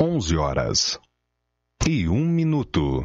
11 horas e um minuto.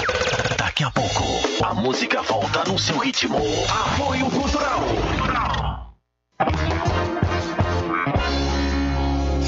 Daqui a pouco, a música volta no seu ritmo. Apoio Cultural.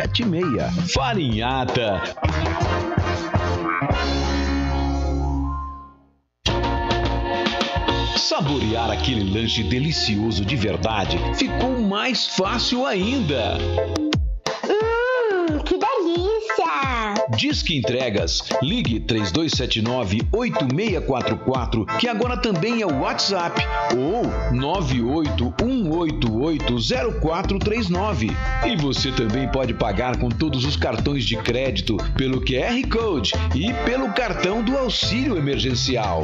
7076. Farinhata. Saborear aquele lanche delicioso de verdade ficou mais fácil ainda. Hum, que delícia! Disque Entregas. Ligue 3279-8644, que agora também é o WhatsApp, ou 981880439. E você também pode pagar com todos os cartões de crédito, pelo QR Code e pelo cartão do auxílio emergencial.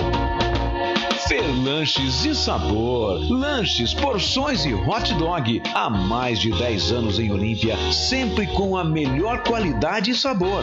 Fer Lanches e Sabor. Lanches, porções e hot dog. Há mais de 10 anos em Olímpia, sempre com a melhor qualidade e sabor.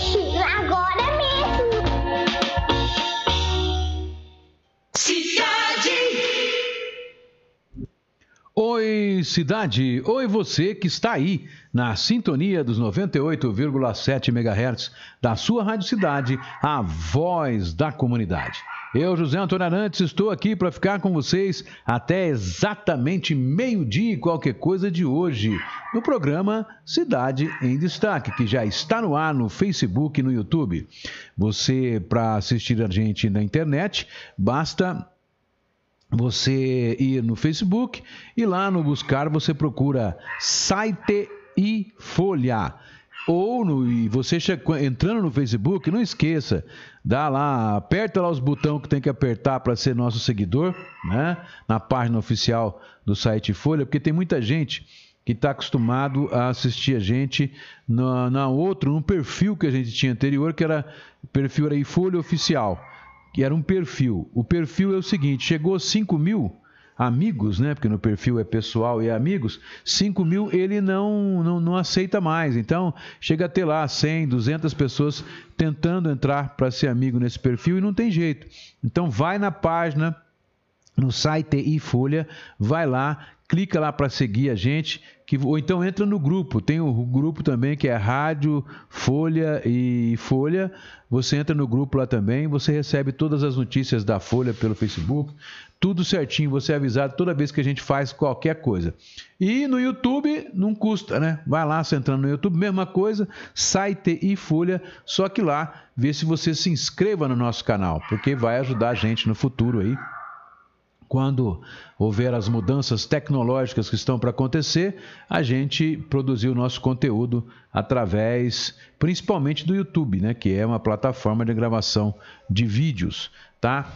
lanche agora mesmo. Oi, cidade! Oi, você que está aí na sintonia dos 98,7 MHz da sua Rádio Cidade, a voz da comunidade. Eu, José Antônio Arantes, estou aqui para ficar com vocês até exatamente meio-dia e qualquer coisa de hoje, no programa Cidade em Destaque, que já está no ar no Facebook e no YouTube. Você, para assistir a gente na internet, basta você ir no Facebook e lá no buscar você procura site e folha. Ou no, e você entrando no Facebook, não esqueça, dá lá, aperta lá os botões que tem que apertar para ser nosso seguidor, né? Na página oficial do site Folha, porque tem muita gente que está acostumado a assistir a gente na, na outro, num perfil que a gente tinha anterior, que era perfil era Folha Oficial que era um perfil. O perfil é o seguinte: chegou a 5 mil amigos, né? Porque no perfil é pessoal e amigos, 5 mil ele não, não, não aceita mais. Então, chega a ter lá 100, 200 pessoas tentando entrar para ser amigo nesse perfil e não tem jeito. Então, vai na página, no site e Folha, vai lá, clica lá para seguir a gente, que, ou então entra no grupo. Tem o grupo também que é Rádio, Folha e Folha. Você entra no grupo lá também, você recebe todas as notícias da Folha pelo Facebook, tudo certinho, você é avisado toda vez que a gente faz qualquer coisa. E no YouTube não custa, né? Vai lá, você entrando no YouTube, mesma coisa, site e Folha, só que lá vê se você se inscreva no nosso canal, porque vai ajudar a gente no futuro aí quando houver as mudanças tecnológicas que estão para acontecer, a gente produzir o nosso conteúdo através, principalmente do YouTube, né, que é uma plataforma de gravação de vídeos, tá?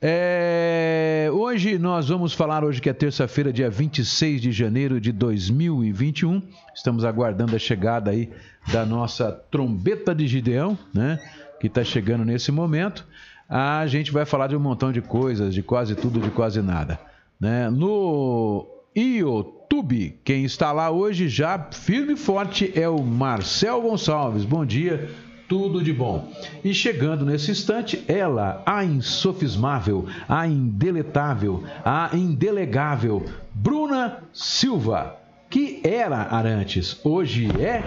É, hoje nós vamos falar hoje que é terça-feira, dia 26 de janeiro de 2021. Estamos aguardando a chegada aí da nossa trombeta de Gideão, né, que está chegando nesse momento a gente vai falar de um montão de coisas, de quase tudo, de quase nada. Né? No YouTube, quem está lá hoje já firme e forte é o Marcel Gonçalves. Bom dia, tudo de bom. E chegando nesse instante, ela, a insofismável, a indeletável, a indelegável, Bruna Silva, que era Arantes, hoje é.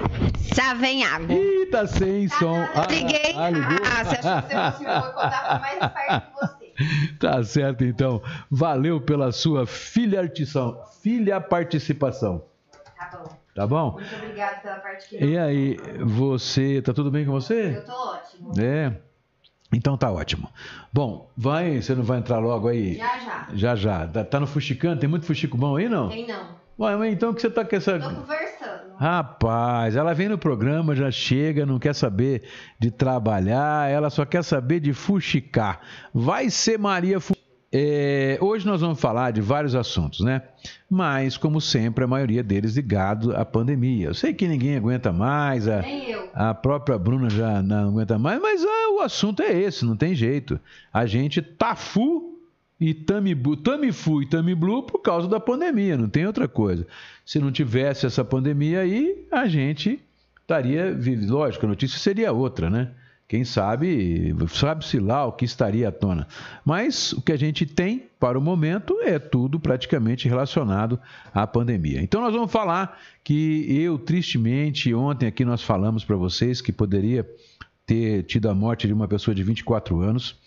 Já vem água. Ih, tá sem som. Ah, Liguei. ah, ligou? Ah, você acha que você não contar mais perto que você? Tá certo, então. Valeu pela sua filhartição, filha participação. Tá bom. Tá bom? Muito obrigada pela parte que E aí, você. Tá tudo bem com você? Eu tô ótimo. É. Então tá ótimo. Bom, vai. Você não vai entrar logo aí? Já, já. Já, já. Tá- Tá no fuxicano? Tem muito fuxico bom aí, não? Tem não. Ué, mas então que você tá com essa. Tô conversando. Rapaz, ela vem no programa, já chega, não quer saber de trabalhar, ela só quer saber de fuxicar. Vai ser Maria Fu... É, hoje nós vamos falar de vários assuntos, né? Mas, como sempre, a maioria deles ligado à pandemia. Eu sei que ninguém aguenta mais, a, a própria Bruna já não aguenta mais, mas ah, o assunto é esse, não tem jeito. A gente tá fu e tamibu, tamifu e tamiblu por causa da pandemia, não tem outra coisa. Se não tivesse essa pandemia aí, a gente estaria, lógico, a notícia seria outra, né? Quem sabe, sabe-se lá o que estaria à tona. Mas o que a gente tem para o momento é tudo praticamente relacionado à pandemia. Então nós vamos falar que eu, tristemente, ontem aqui nós falamos para vocês que poderia ter tido a morte de uma pessoa de 24 anos.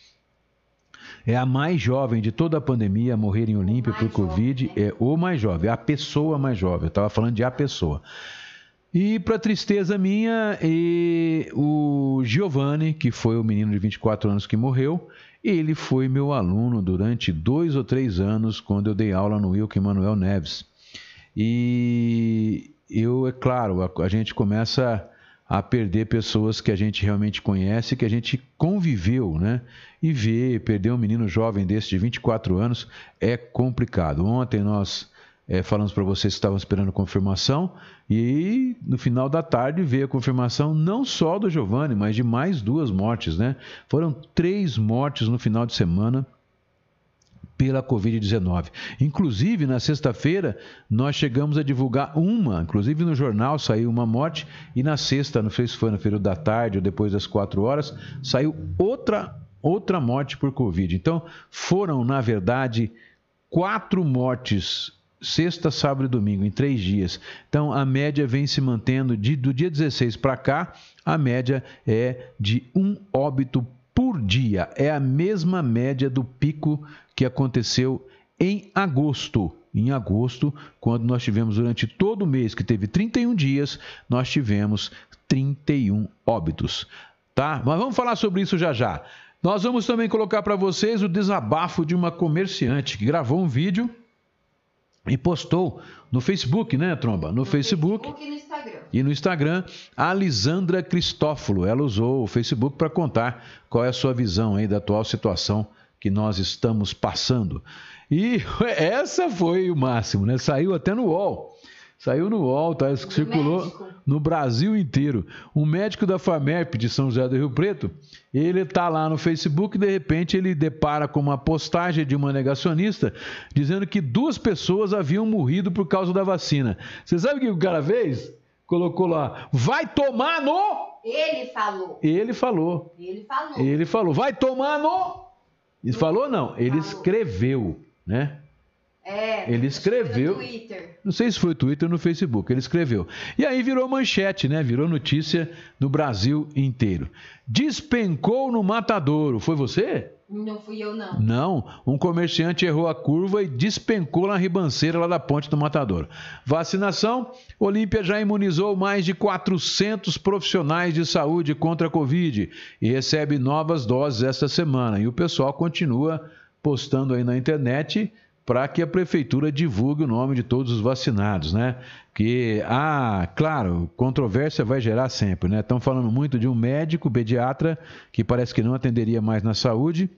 É a mais jovem de toda a pandemia a morrer em Olímpia por Covid. jovem, né? É o mais jovem, é a pessoa mais jovem. Eu estava falando de a pessoa. E para tristeza minha, o Giovanni, que foi o menino de 24 anos que morreu, ele foi meu aluno durante dois ou três anos quando eu dei aula no Wilkin Manuel Neves. E eu, é claro, a, a gente começa a perder pessoas que a gente realmente conhece, que a gente conviveu, né? E ver, perder um menino jovem desse de 24 anos é complicado. Ontem nós eh, falamos para vocês que estavam esperando confirmação e no final da tarde veio a confirmação não só do Giovanni, mas de mais duas mortes, né? Foram três mortes no final de semana pela Covid-19. Inclusive, na sexta-feira, nós chegamos a divulgar uma, inclusive no jornal saiu uma morte, e na sexta, não sei se foi no período da tarde ou depois das quatro horas, saiu outra, outra morte por Covid. Então, foram, na verdade, quatro mortes sexta, sábado e domingo, em três dias. Então, a média vem se mantendo de, do dia 16 para cá, a média é de um óbito por dia. É a mesma média do pico que aconteceu em agosto. Em agosto, quando nós tivemos durante todo o mês, que teve 31 dias, nós tivemos 31 óbitos. Tá? Mas vamos falar sobre isso já já. Nós vamos também colocar para vocês o desabafo de uma comerciante que gravou um vídeo e postou no Facebook, né, Tromba? No, Facebook, e no Instagram. e no Instagram, a Lisandra Cristófolo. Ela usou o Facebook para contar qual é a sua visão aí da atual situação que nós estamos passando. E essa foi o máximo, né? Saiu até no UOL. Saiu no UOL, tá? circulou médico. no Brasil inteiro. Um médico da FAMERP de São José do Rio Preto, ele está lá no Facebook e de repente ele depara com uma postagem de uma negacionista dizendo que duas pessoas haviam morrido por causa da vacina. Você sabe o que o cara fez? Colocou lá, vai tomar no. Ele falou. Ele falou. Ele falou. Ele falou, vai tomar no. Ele falou não, ele Falou. escreveu, né? É. Ele escreveu. Twitter. Não sei se foi no Twitter ou no Facebook, ele escreveu. E aí virou manchete, né? Virou notícia no Brasil inteiro. Despencou no matadouro. Foi você? Não fui eu, não. Não. Um comerciante errou a curva e despencou na ribanceira lá da ponte do matadouro. Vacinação: Olímpia já imunizou mais de 400 profissionais de saúde contra a Covid e recebe novas doses esta semana. E o pessoal continua postando aí na internet para que a prefeitura divulgue o nome de todos os vacinados, né? Que, ah, claro, controvérsia vai gerar sempre, né? Estão falando muito de um médico pediatra que parece que não atenderia mais na saúde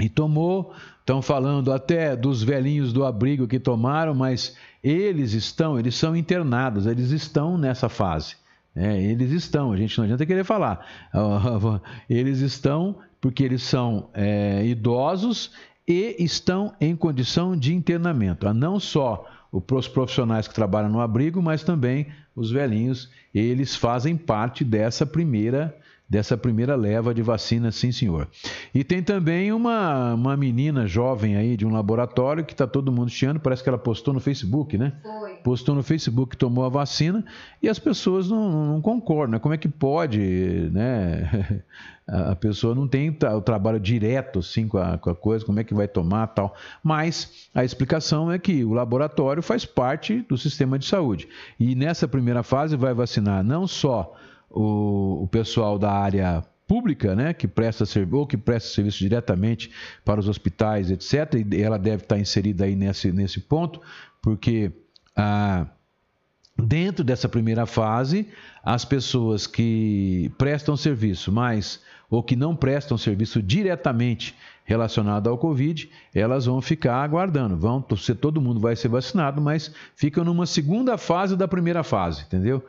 e tomou. Estão falando até dos velhinhos do abrigo que tomaram, mas eles estão, eles são internados, eles estão nessa fase. né? eles estão, a gente não adianta querer falar. Eles estão porque eles são é, idosos e estão em condição de internamento. Ah, Não só os profissionais que trabalham no abrigo, mas também os velhinhos, eles fazem parte dessa primeira dessa primeira leva de vacina, sim, senhor. E tem também uma, uma menina jovem aí de um laboratório que está todo mundo chiando, parece que ela postou no Facebook, né? Foi. Postou no Facebook tomou a vacina e as pessoas não, não concordam. né? Como é que pode, né? A pessoa não tem o trabalho direto assim com a, com a coisa, como é que vai tomar tal. Mas a explicação é que o laboratório faz parte do sistema de saúde. E nessa primeira fase vai vacinar não só o, o pessoal da área pública, né, que presta serviço ou que presta serviço diretamente para os hospitais, etc. E ela deve estar inserida aí nesse, nesse ponto, porque a Dentro dessa primeira fase, as pessoas que prestam serviço, mas ou que não prestam serviço diretamente relacionado ao Covid, elas vão ficar aguardando. Vão, todo mundo vai ser vacinado, mas ficam numa segunda fase da primeira fase, entendeu?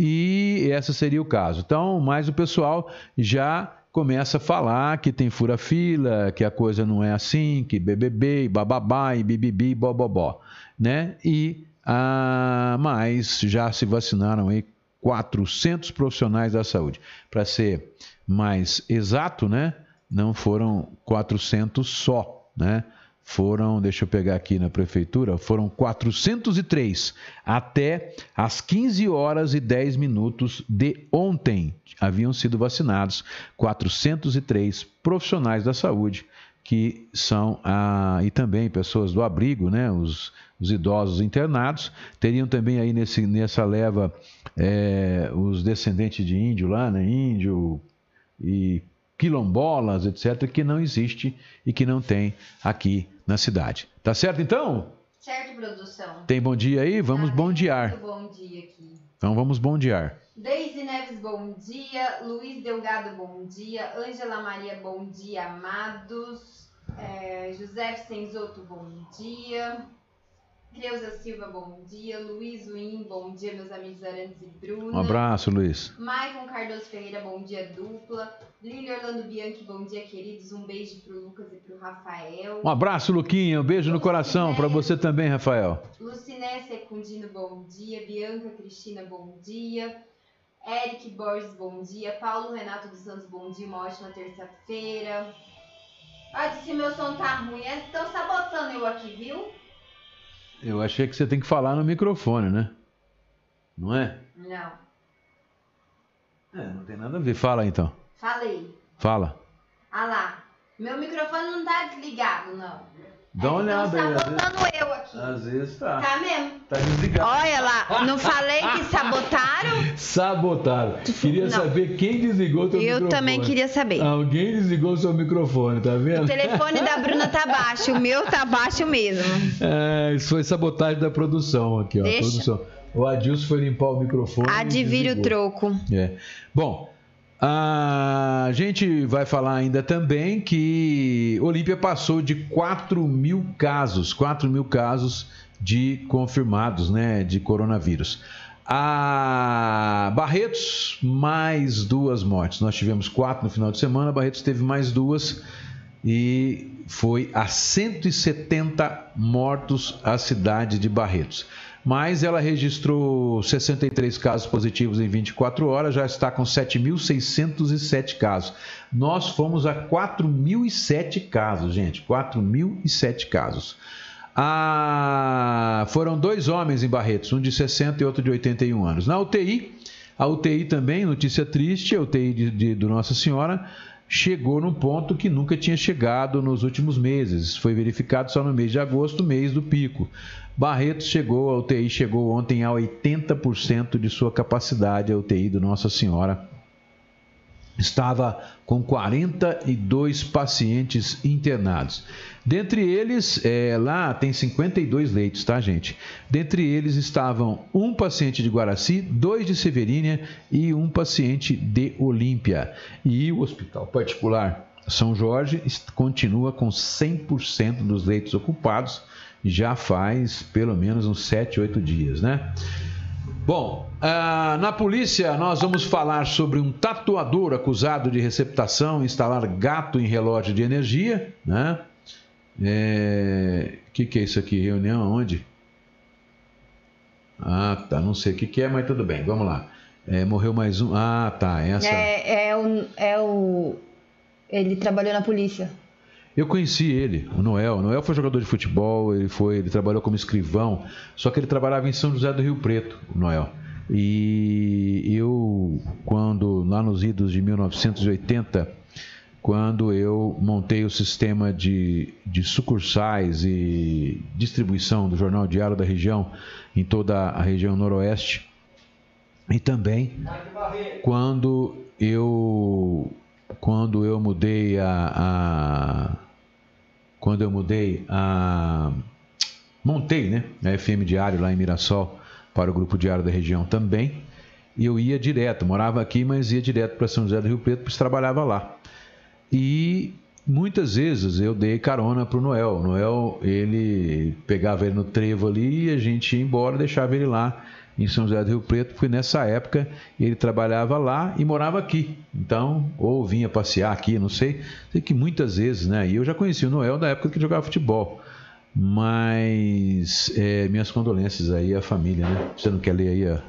E esse seria o caso. Então, mas o pessoal já começa a falar que tem fura-fila, que a coisa não é assim, que BBB, e bababá, e bibibi, bobobó, né? E ah, mas já se vacinaram aí 400 profissionais da saúde. Para ser mais exato, né? Não foram 400 só, né? Foram, deixa eu pegar aqui na prefeitura, foram 403 até às 15 horas e 10 minutos de ontem. Haviam sido vacinados 403 profissionais da saúde que são ah, e também pessoas do abrigo, né, os, os idosos internados, teriam também aí nesse, nessa leva eh, os descendentes de índio lá, né, índio e quilombolas, etc., que não existe e que não tem aqui na cidade. Tá certo então? Certo, produção? Tem bom dia aí? Vamos Ah, bondear. Muito bom dia aqui. Então vamos bondear. Deise Neves, bom dia. Luiz Delgado, bom dia. Ângela Maria, bom dia. Amados. É, José Senzoto, bom dia. Creuza Silva, bom dia. Luiz Win, bom dia, meus amigos Arantes e Bruna. Um abraço, Luiz. Maicon Cardoso Ferreira, bom dia, dupla. Lili Orlando Bianchi, bom dia, queridos. Um beijo pro Lucas e pro Rafael. Um abraço, Luquinha. Um beijo no coração para você também, Rafael. Luciné Secundino, bom dia. Bianca Cristina, bom dia. Eric Borges, bom dia. Paulo Renato dos Santos, bom dia. Uma ótima terça-feira. Ah, se meu som tá ruim, eles estão sabotando eu aqui, viu? Eu achei que você tem que falar no microfone, né? Não é? Não. É, não tem nada a ver. Fala então. Falei. Fala. Ah lá. Meu microfone não tá desligado, não. Dá uma olhada aí. Estão Às vezes, sabotando eu aqui. às vezes tá. Tá mesmo? Tá desligado. Olha lá, não falei que sabotaram? Sabotaram. Queria Não. saber quem desligou o teu Eu microfone. também queria saber. Alguém desligou o seu microfone, tá vendo? O telefone da Bruna tá baixo, o meu tá baixo mesmo. É, isso foi sabotagem da produção aqui, ó. Deixa. Produção. O Adilson foi limpar o microfone. Adivire o troco. É. Bom, a gente vai falar ainda também que Olímpia passou de 4 mil casos, 4 mil casos de confirmados, né, de coronavírus. A Barretos, mais duas mortes. Nós tivemos quatro no final de semana, Barretos teve mais duas e foi a 170 mortos a cidade de Barretos. Mas ela registrou 63 casos positivos em 24 horas, já está com 7.607 casos. Nós fomos a 4.007 casos, gente, 4.007 casos. Ah, foram dois homens em Barretos, um de 60 e outro de 81 anos. Na UTI, a UTI também, notícia triste, a UTI de, de- do Nossa Senhora chegou num ponto que nunca tinha chegado nos últimos meses. Foi verificado só no mês de agosto, mês do pico. Barretos chegou, a UTI chegou ontem a 80% de sua capacidade, a UTI do Nossa Senhora estava com 42 pacientes internados. Dentre eles, é, lá tem 52 leitos, tá, gente? Dentre eles estavam um paciente de Guaraci, dois de Severínia e um paciente de Olímpia. E o hospital particular São Jorge continua com 100% dos leitos ocupados, já faz pelo menos uns 7, 8 dias, né? Bom, ah, na polícia nós vamos falar sobre um tatuador acusado de receptação instalar gato em relógio de energia, né? O que, que é isso aqui? Reunião aonde? Ah, tá, não sei o que, que é, mas tudo bem, vamos lá. É, morreu mais um. Ah, tá. Essa. É, é, o, é o. Ele trabalhou na polícia. Eu conheci ele, o Noel. O Noel foi jogador de futebol, ele foi, ele trabalhou como escrivão, só que ele trabalhava em São José do Rio Preto, o Noel. E eu, quando lá nos idos de 1980, quando eu montei o sistema de, de sucursais e distribuição do Jornal Diário da região em toda a região noroeste, e também quando eu quando eu mudei a, a quando eu mudei a montei, né, a FM Diário lá em Mirassol para o grupo Diário da região também. E eu ia direto, morava aqui, mas ia direto para São José do Rio Preto, porque trabalhava lá. E muitas vezes eu dei carona para o Noel. Noel, ele pegava ele no trevo ali e a gente ia embora, deixava ele lá em São José do Rio Preto, porque nessa época ele trabalhava lá e morava aqui. Então, ou vinha passear aqui, não sei. Sei que muitas vezes, né? E eu já conheci o Noel da época que jogava futebol. Mas é, minhas condolências aí à família, né? Você não quer ler aí a.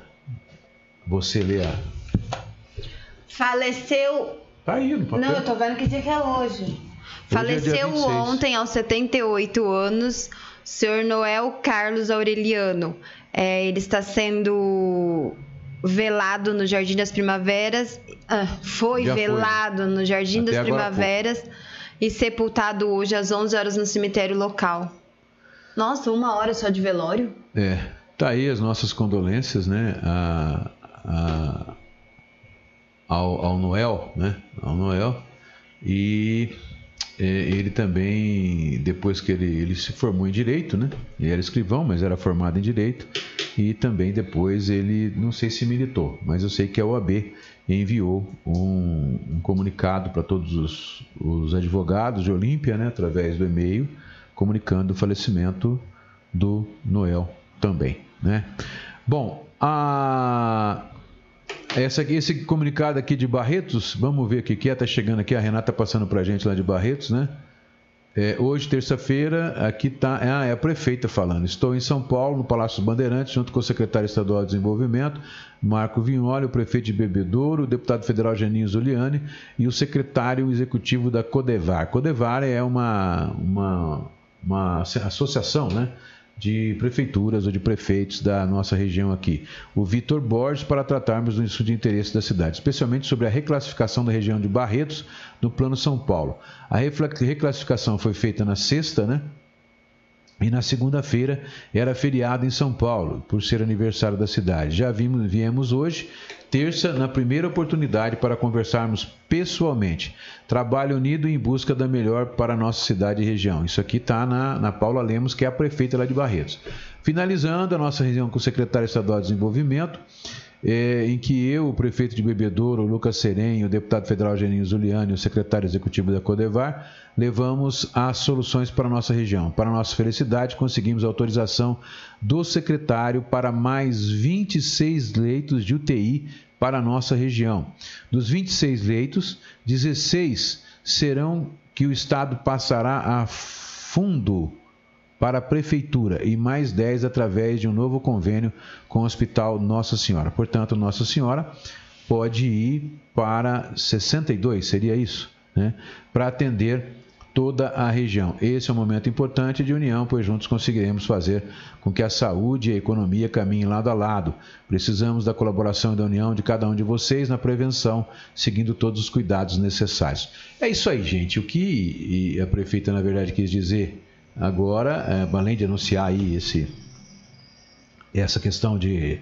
Você lê a. Faleceu. Tá aí no papel. Não, eu tô vendo que dia que é hoje. Hoje é Faleceu 26. ontem, aos 78 anos, o senhor Noel Carlos Aureliano. É, ele está sendo velado no Jardim das Primaveras. ah, foi Já foi. velado no Jardim Até das. Primaveras e sepultado hoje às 11 horas no cemitério local. Nossa, uma hora só de velório? É, tá aí as nossas condolências, né? A, a- ao, ao Noel, né? Ao Noel. E é, ele também, depois que ele, ele se formou em Direito, né? Ele era escrivão, mas era formado em Direito. E também depois ele, não sei se militou, mas eu sei que a OAB enviou um, um comunicado para todos os, os advogados de Olímpia, né? Através do e-mail, comunicando o falecimento do Noel também, né? Bom, a essa aqui, esse comunicado aqui de Barretos, vamos ver o que é, tá chegando aqui, a Renata passando pra gente lá de Barretos, né? É, hoje, terça-feira, aqui tá, ah, é a prefeita falando. Estou em São Paulo, no Palácio Bandeirantes, junto com o secretário estadual de Desenvolvimento, Marco Vignoli, o prefeito de Bebedouro, o deputado federal Geninho Zuliani e o secretário executivo da Codevar. Codevar é uma, uma, uma associação, né? De prefeituras ou de prefeitos da nossa região aqui. O Vitor Borges, para tratarmos do estudo de interesse da cidade, especialmente sobre a reclassificação da região de Barretos no Plano São Paulo. A reclassificação foi feita na sexta, né? E na segunda-feira era feriado em São Paulo, por ser aniversário da cidade. Já vimos, viemos hoje, terça, na primeira oportunidade para conversarmos pessoalmente. Trabalho unido em busca da melhor para a nossa cidade e região. Isso aqui está na, na Paula Lemos, que é a prefeita lá de Barretos. Finalizando a nossa reunião com o secretário estadual de Desenvolvimento, eh, em que eu, o prefeito de Bebedouro, o Lucas Serem, o deputado federal Geninho Zuliani o secretário executivo da Codevar, levamos as soluções para a nossa região. Para nossa felicidade, conseguimos autorização do secretário para mais 26 leitos de UTI para a nossa região. Dos 26 leitos, 16 serão que o Estado passará a fundo para a Prefeitura e mais 10 através de um novo convênio com o Hospital Nossa Senhora. Portanto, Nossa Senhora pode ir para 62, seria isso, né? Para atender toda a região. Esse é um momento importante de união, pois juntos conseguiremos fazer com que a saúde e a economia caminhem lado a lado. Precisamos da colaboração e da união de cada um de vocês na prevenção, seguindo todos os cuidados necessários. É isso aí, gente. O que a prefeita, na verdade, quis dizer agora, é, além de anunciar aí esse, essa questão de,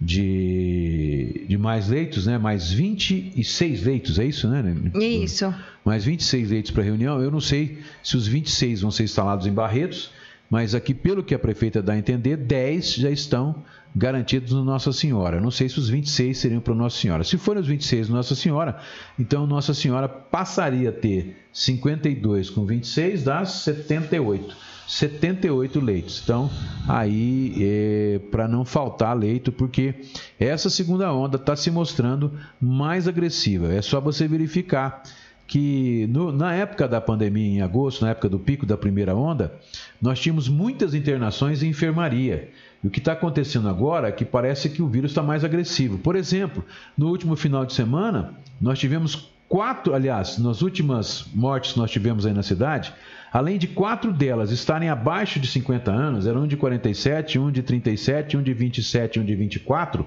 de, de mais leitos, né? Mais 26 leitos, é isso, né? Isso. mais 26 leitos para reunião. Eu não sei se os 26 vão ser instalados em Barretos, mas aqui, pelo que a prefeita dá a entender, 10 já estão garantidos no Nossa Senhora. Não sei se os 26 seriam para Nossa Senhora. Se forem os 26 no Nossa Senhora, então Nossa Senhora passaria a ter 52 com 26, dá 78. 78 leitos. Então, aí, é, para não faltar leito, porque essa segunda onda está se mostrando mais agressiva. É só você verificar que no, na época da pandemia, em agosto, na época do pico da primeira onda, nós tínhamos muitas internações em enfermaria. E o que está acontecendo agora é que parece que o vírus está mais agressivo. Por exemplo, no último final de semana, nós tivemos quatro, aliás, nas últimas mortes que nós tivemos aí na cidade, além de quatro delas estarem abaixo de 50 anos, eram um de 47, um de 37, um de 27, um de 24,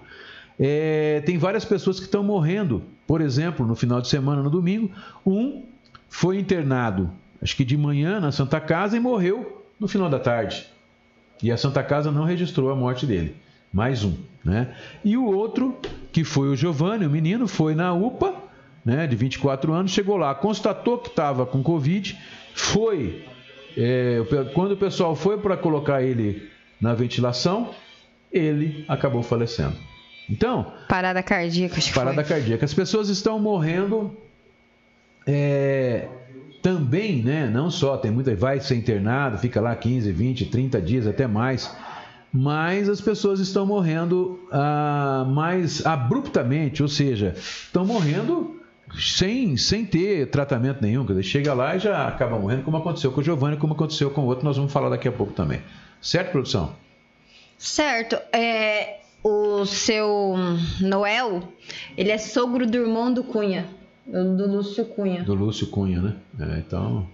é, tem várias pessoas que estão morrendo. Por exemplo, no final de semana, no domingo, um foi internado, acho que de manhã, na Santa Casa e morreu no final da tarde. E a Santa Casa não registrou a morte dele. Mais um. Né? E o outro, que foi o Giovanni, o menino, foi na UPA, né, de 24 anos, chegou lá, constatou que estava com Covid, foi. É, quando o pessoal foi para colocar ele na ventilação, ele acabou falecendo. Então. Parada cardíaca, acho Parada foi. cardíaca. As pessoas estão morrendo é, também, né? Não só, tem muita. Vai ser internado, fica lá 15, 20, 30 dias, até mais. Mas as pessoas estão morrendo ah, mais abruptamente, ou seja, estão morrendo sem, sem ter tratamento nenhum. Quer dizer, chega lá e já acaba morrendo, como aconteceu com o Giovanni, como aconteceu com o outro, nós vamos falar daqui a pouco também. Certo, produção? Certo. É, o seu Noel, ele é sogro do irmão do Cunha, do Lúcio Cunha. Do Lúcio Cunha, né? É, então.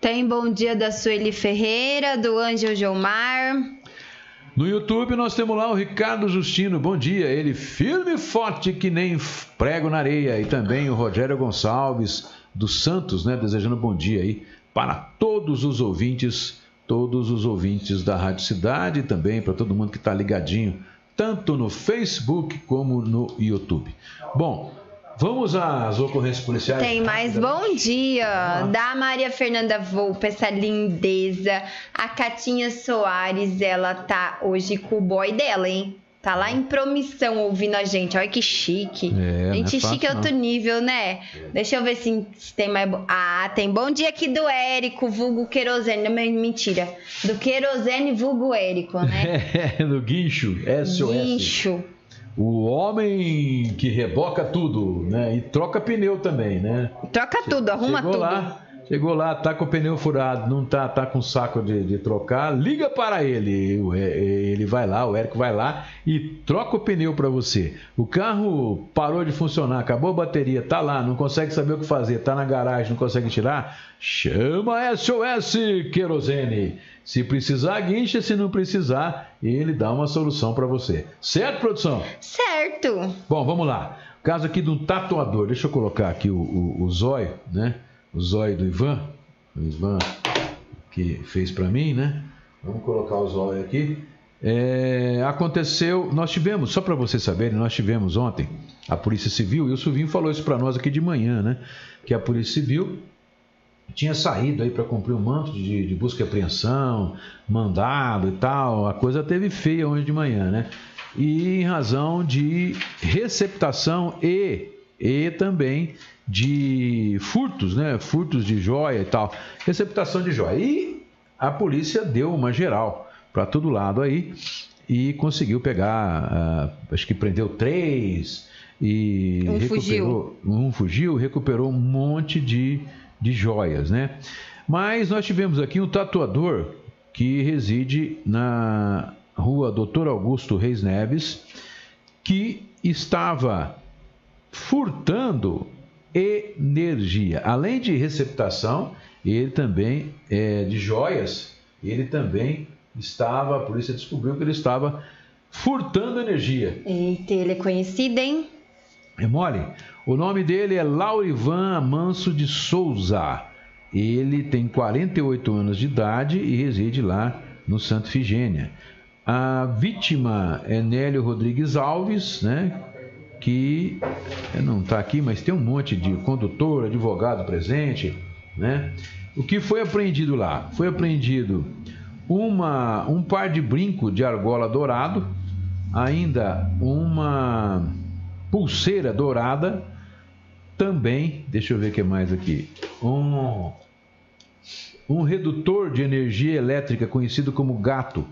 Tem bom dia da Sueli Ferreira, do Ângelo Gilmar. No YouTube nós temos lá o Ricardo Justino, bom dia. Ele firme e forte que nem prego na areia. E também o Rogério Gonçalves dos Santos, né? Desejando bom dia aí para todos os ouvintes, todos os ouvintes da Rádio Cidade e também para todo mundo que está ligadinho tanto no Facebook como no YouTube. Bom, Vamos às ocorrências policiais? Tem mais bom dia da Maria Fernanda Volpe, essa lindeza. A Catinha Soares, ela tá hoje com o boy dela, hein? Tá lá em promissão ouvindo a gente. Olha que chique. É, gente, é chique é outro nível, né? É. Deixa eu ver se, se, tem mais. Ah, tem bom dia aqui do Érico, vulgo querosene. Não, mentira. Do querosene, vulgo Érico, né? É, do guincho. SOS. Guincho. O homem que reboca tudo, né? E troca pneu também, né? Troca tudo, arruma Chegou tudo. Lá, Chegou lá, tá com o pneu furado, não tá, tá com saco de, de trocar, liga para ele. Ele vai lá, o Érico vai lá e troca o pneu para você. O carro parou de funcionar, acabou a bateria, tá lá, não consegue saber o que fazer, tá na garagem, não consegue tirar. Chama SOS Querosene. Se precisar, guincha, se não precisar, ele dá uma solução para você. Certo, produção? Certo. Bom, vamos lá. Caso aqui de um tatuador. Deixa eu colocar aqui o, o, o zóio, né? O zóio do Ivan, o Ivan que fez para mim, né? Vamos colocar o zóio aqui. É, aconteceu, nós tivemos, só para vocês saberem, nós tivemos ontem a Polícia Civil, e o Silvinho falou isso para nós aqui de manhã, né? Que a Polícia Civil tinha saído aí para cumprir um manto de, de, busca e apreensão, mandado e tal, a coisa teve feia hoje de manhã, né? E em razão de receptação e, e também de furtos, né? Furtos de joia e tal. Receptação de joia. E a polícia deu uma geral para todo lado aí e conseguiu pegar, uh, acho que prendeu três e um recuperou, fugiu. um fugiu, recuperou um monte de, de joias, né? Mas nós tivemos aqui um tatuador que reside na rua Doutor Augusto Reis Neves, que estava furtando energia. Além de receptação, ele também é, de joias, ele também estava, a polícia descobriu que ele estava furtando energia. Eita, ele é conhecido, hein? É mole? O nome dele é Laurivan Amanso de Souza. Ele tem 48 anos de idade e reside lá no Santa Figênia. A vítima é Nélio Rodrigues Alves, né? Que não está aqui, mas tem um monte de condutor, advogado presente, né? O que foi apreendido lá? Foi apreendido uma, um par de brinco de argola dourado, ainda uma pulseira dourada, também, deixa eu ver o que mais aqui, um, um redutor de energia elétrica conhecido como gato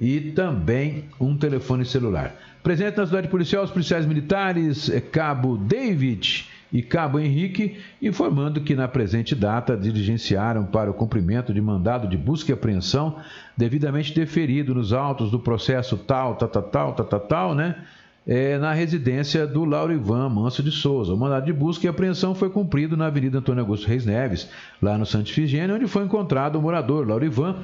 e também um telefone celular. Presente na cidade policial, os policiais militares, é Cabo David e Cabo Henrique, informando que na presente data diligenciaram para o cumprimento de mandado de busca e apreensão devidamente deferido nos autos do processo tal, tal, tal, tal, tal, tal, tal né? É, na residência do Laurivan Manso de Souza. O mandado de busca e apreensão foi cumprido na Avenida Antônio Augusto Reis Neves, lá no Santa Ifigênia, onde foi encontrado o morador Laurivan.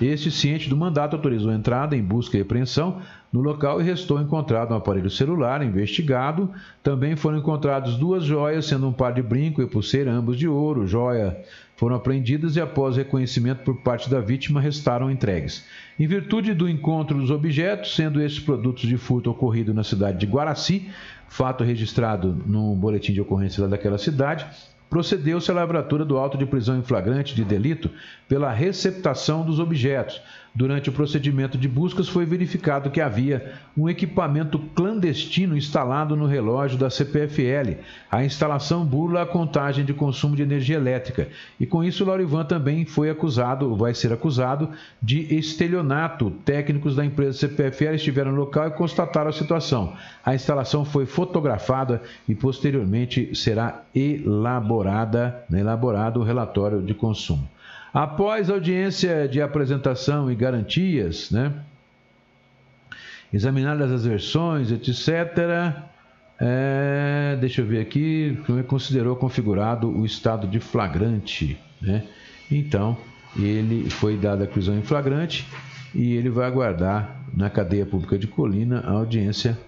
Este, ciente do mandato, autorizou a entrada em busca e apreensão no local e restou encontrado um aparelho celular investigado. Também foram encontradas duas joias, sendo um par de brinco e pulseira, ambos de ouro. Joia foram apreendidas e, após reconhecimento por parte da vítima, restaram entregues. Em virtude do encontro dos objetos, sendo esses produtos de furto ocorrido na cidade de Guaraci, fato registrado no boletim de ocorrência daquela cidade, procedeu-se à lavratura do auto de prisão em flagrante de delito pela receptação dos objetos, Durante o procedimento de buscas, foi verificado que havia um equipamento clandestino instalado no relógio da CPFL. A instalação burla a contagem de consumo de energia elétrica. E com isso, Laurivan também foi acusado, vai ser acusado, de estelionato. Técnicos da empresa CPFL estiveram no local e constataram a situação. A instalação foi fotografada e posteriormente será elaborada, né, elaborado o relatório de consumo. Após audiência de apresentação e garantias, né? examinadas as versões, etc., é, deixa eu ver aqui, considerou configurado o estado de flagrante. Né? Então, ele foi dado a prisão em flagrante e ele vai aguardar na cadeia pública de Colina a audiência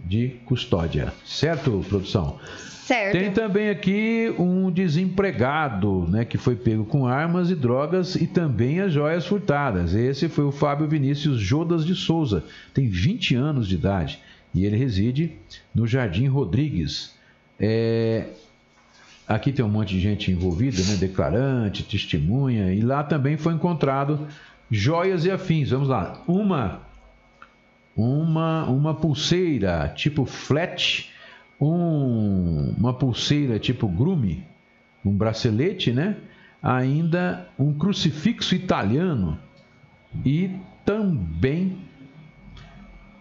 de custódia. Certo, produção? Certo. Tem também aqui um desempregado, né, que foi pego com armas e drogas e também as joias furtadas. Esse foi o Fábio Vinícius Jodas de Souza, tem 20 anos de idade e ele reside no Jardim Rodrigues. É... Aqui tem um monte de gente envolvida, né, declarante, testemunha, e lá também foi encontrado joias e afins. Vamos lá. Uma uma uma pulseira tipo flat um, uma pulseira tipo grume, um bracelete, né? Ainda um crucifixo italiano e também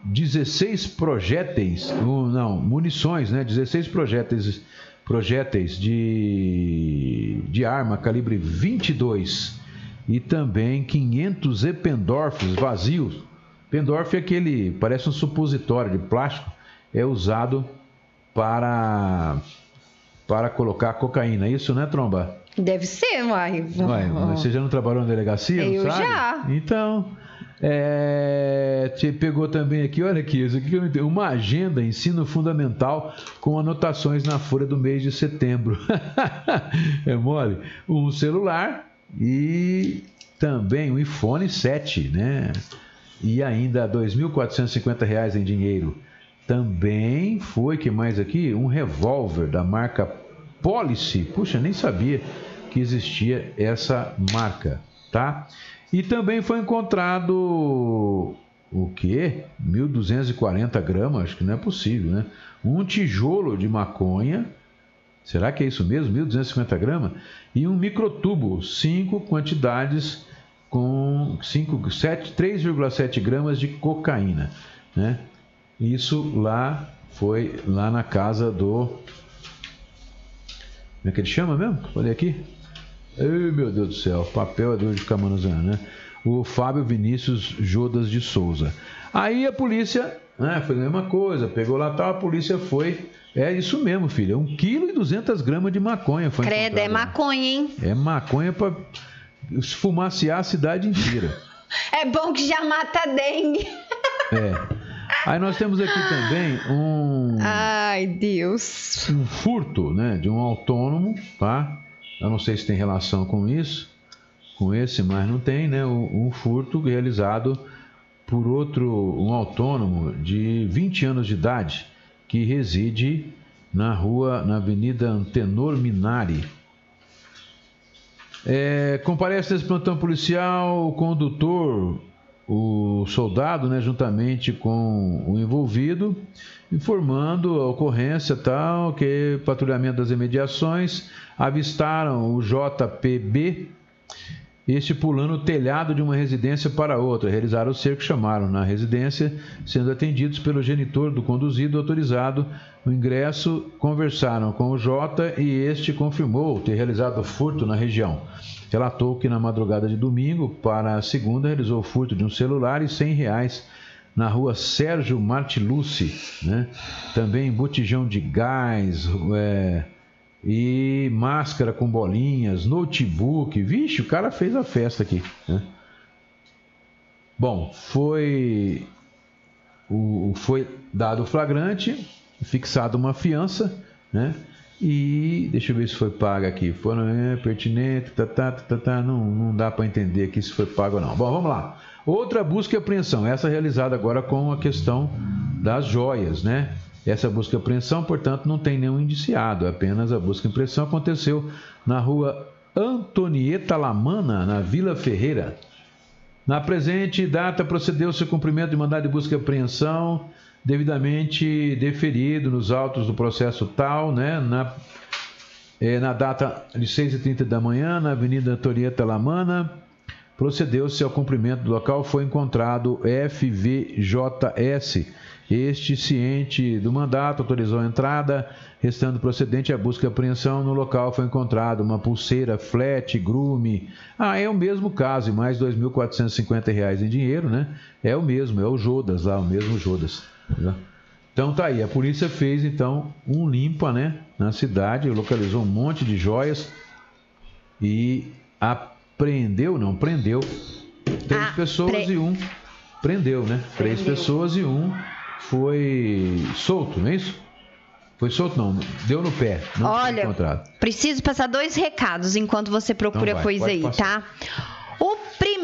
16 projéteis, não, munições, né? 16 projéteis, projéteis de, de arma calibre 22 e também 500 Ependorfs vazios. Pendorf é aquele, parece um supositório de plástico, é usado para para colocar cocaína, isso, né, Tromba? Deve ser, uai você já não trabalhou na delegacia? Eu sabe? já. Então, é, te pegou também aqui, olha aqui, isso aqui que eu uma agenda ensino fundamental com anotações na folha do mês de setembro. é mole? Um celular e também um iPhone 7, né? E ainda R$ 2.450 em dinheiro. Também foi, que mais aqui? Um revólver da marca Policy. Puxa, nem sabia que existia essa marca, tá? E também foi encontrado o quê? 1.240 gramas, acho que não é possível, né? Um tijolo de maconha, será que é isso mesmo? 1.250 gramas? E um microtubo, cinco quantidades com 3,7 gramas de cocaína, né? Isso lá foi lá na casa do. Como é que ele chama mesmo? Olha aqui. Ai, meu Deus do céu, papel é duro de ficar manuseando, né? O Fábio Vinícius Jodas de Souza. Aí a polícia, né, foi a mesma coisa, pegou lá tal, a polícia foi. É isso mesmo, filha, 1 kg e 200 gramas de maconha. Foi Credo, é maconha, hein? É maconha para esfumaciar a cidade inteira. É bom que já mata dengue. É. Aí nós temos aqui também um. Ai, Deus. Um furto, né? De um autônomo, tá? Eu não sei se tem relação com isso, com esse, mas não tem, né? Um furto realizado por outro, um autônomo de 20 anos de idade, que reside na rua, na Avenida Antenor Minari. É, comparece nesse plantão policial o condutor o soldado, né, juntamente com o envolvido, informando a ocorrência tal, que patrulhamento das imediações avistaram o JPB este pulando o telhado de uma residência para outra. Realizaram o cerco, chamaram na residência, sendo atendidos pelo genitor do conduzido autorizado o ingresso, conversaram com o Jota e este confirmou ter realizado furto na região. Relatou que na madrugada de domingo para a segunda realizou o furto de um celular e 100 reais na rua Sérgio Martilucci, né? Também botijão de gás, é, e máscara com bolinhas, notebook. Vixe, o cara fez a festa aqui. Né? Bom, foi o, foi dado o flagrante, fixada uma fiança, né? E deixa eu ver se foi paga aqui. Foi é, pertinente, tá, tá, tá, tá, não, não dá para entender aqui se foi pago ou não. Bom, vamos lá. Outra busca e apreensão, essa realizada agora com a questão das joias, né? Essa busca e apreensão, portanto, não tem nenhum indiciado, apenas a busca e apreensão aconteceu na rua Antonieta Lamana, na Vila Ferreira. Na presente data, procedeu-se o cumprimento de mandado de busca e apreensão, devidamente deferido nos autos do processo tal, né? Na, é, na data de 6h30 da manhã, na Avenida Antonieta Lamana, procedeu-se ao cumprimento do local, foi encontrado FVJS este, ciente do mandato, autorizou a entrada, restando procedente a busca e apreensão. No local foi encontrado uma pulseira flat, grume. Ah, é o mesmo caso, e mais R$ 2.450 em dinheiro, né? É o mesmo, é o Jodas lá, o mesmo Jodas. Então tá aí, a polícia fez então um limpa, né, na cidade, localizou um monte de joias e apreendeu, não, prendeu três ah, pessoas pre... e um prendeu, né? Prendeu. Três pessoas e um foi solto, não é isso? Foi solto não, deu no pé, não Olha, preciso passar dois recados enquanto você procura então vai, coisa aí, passar. tá?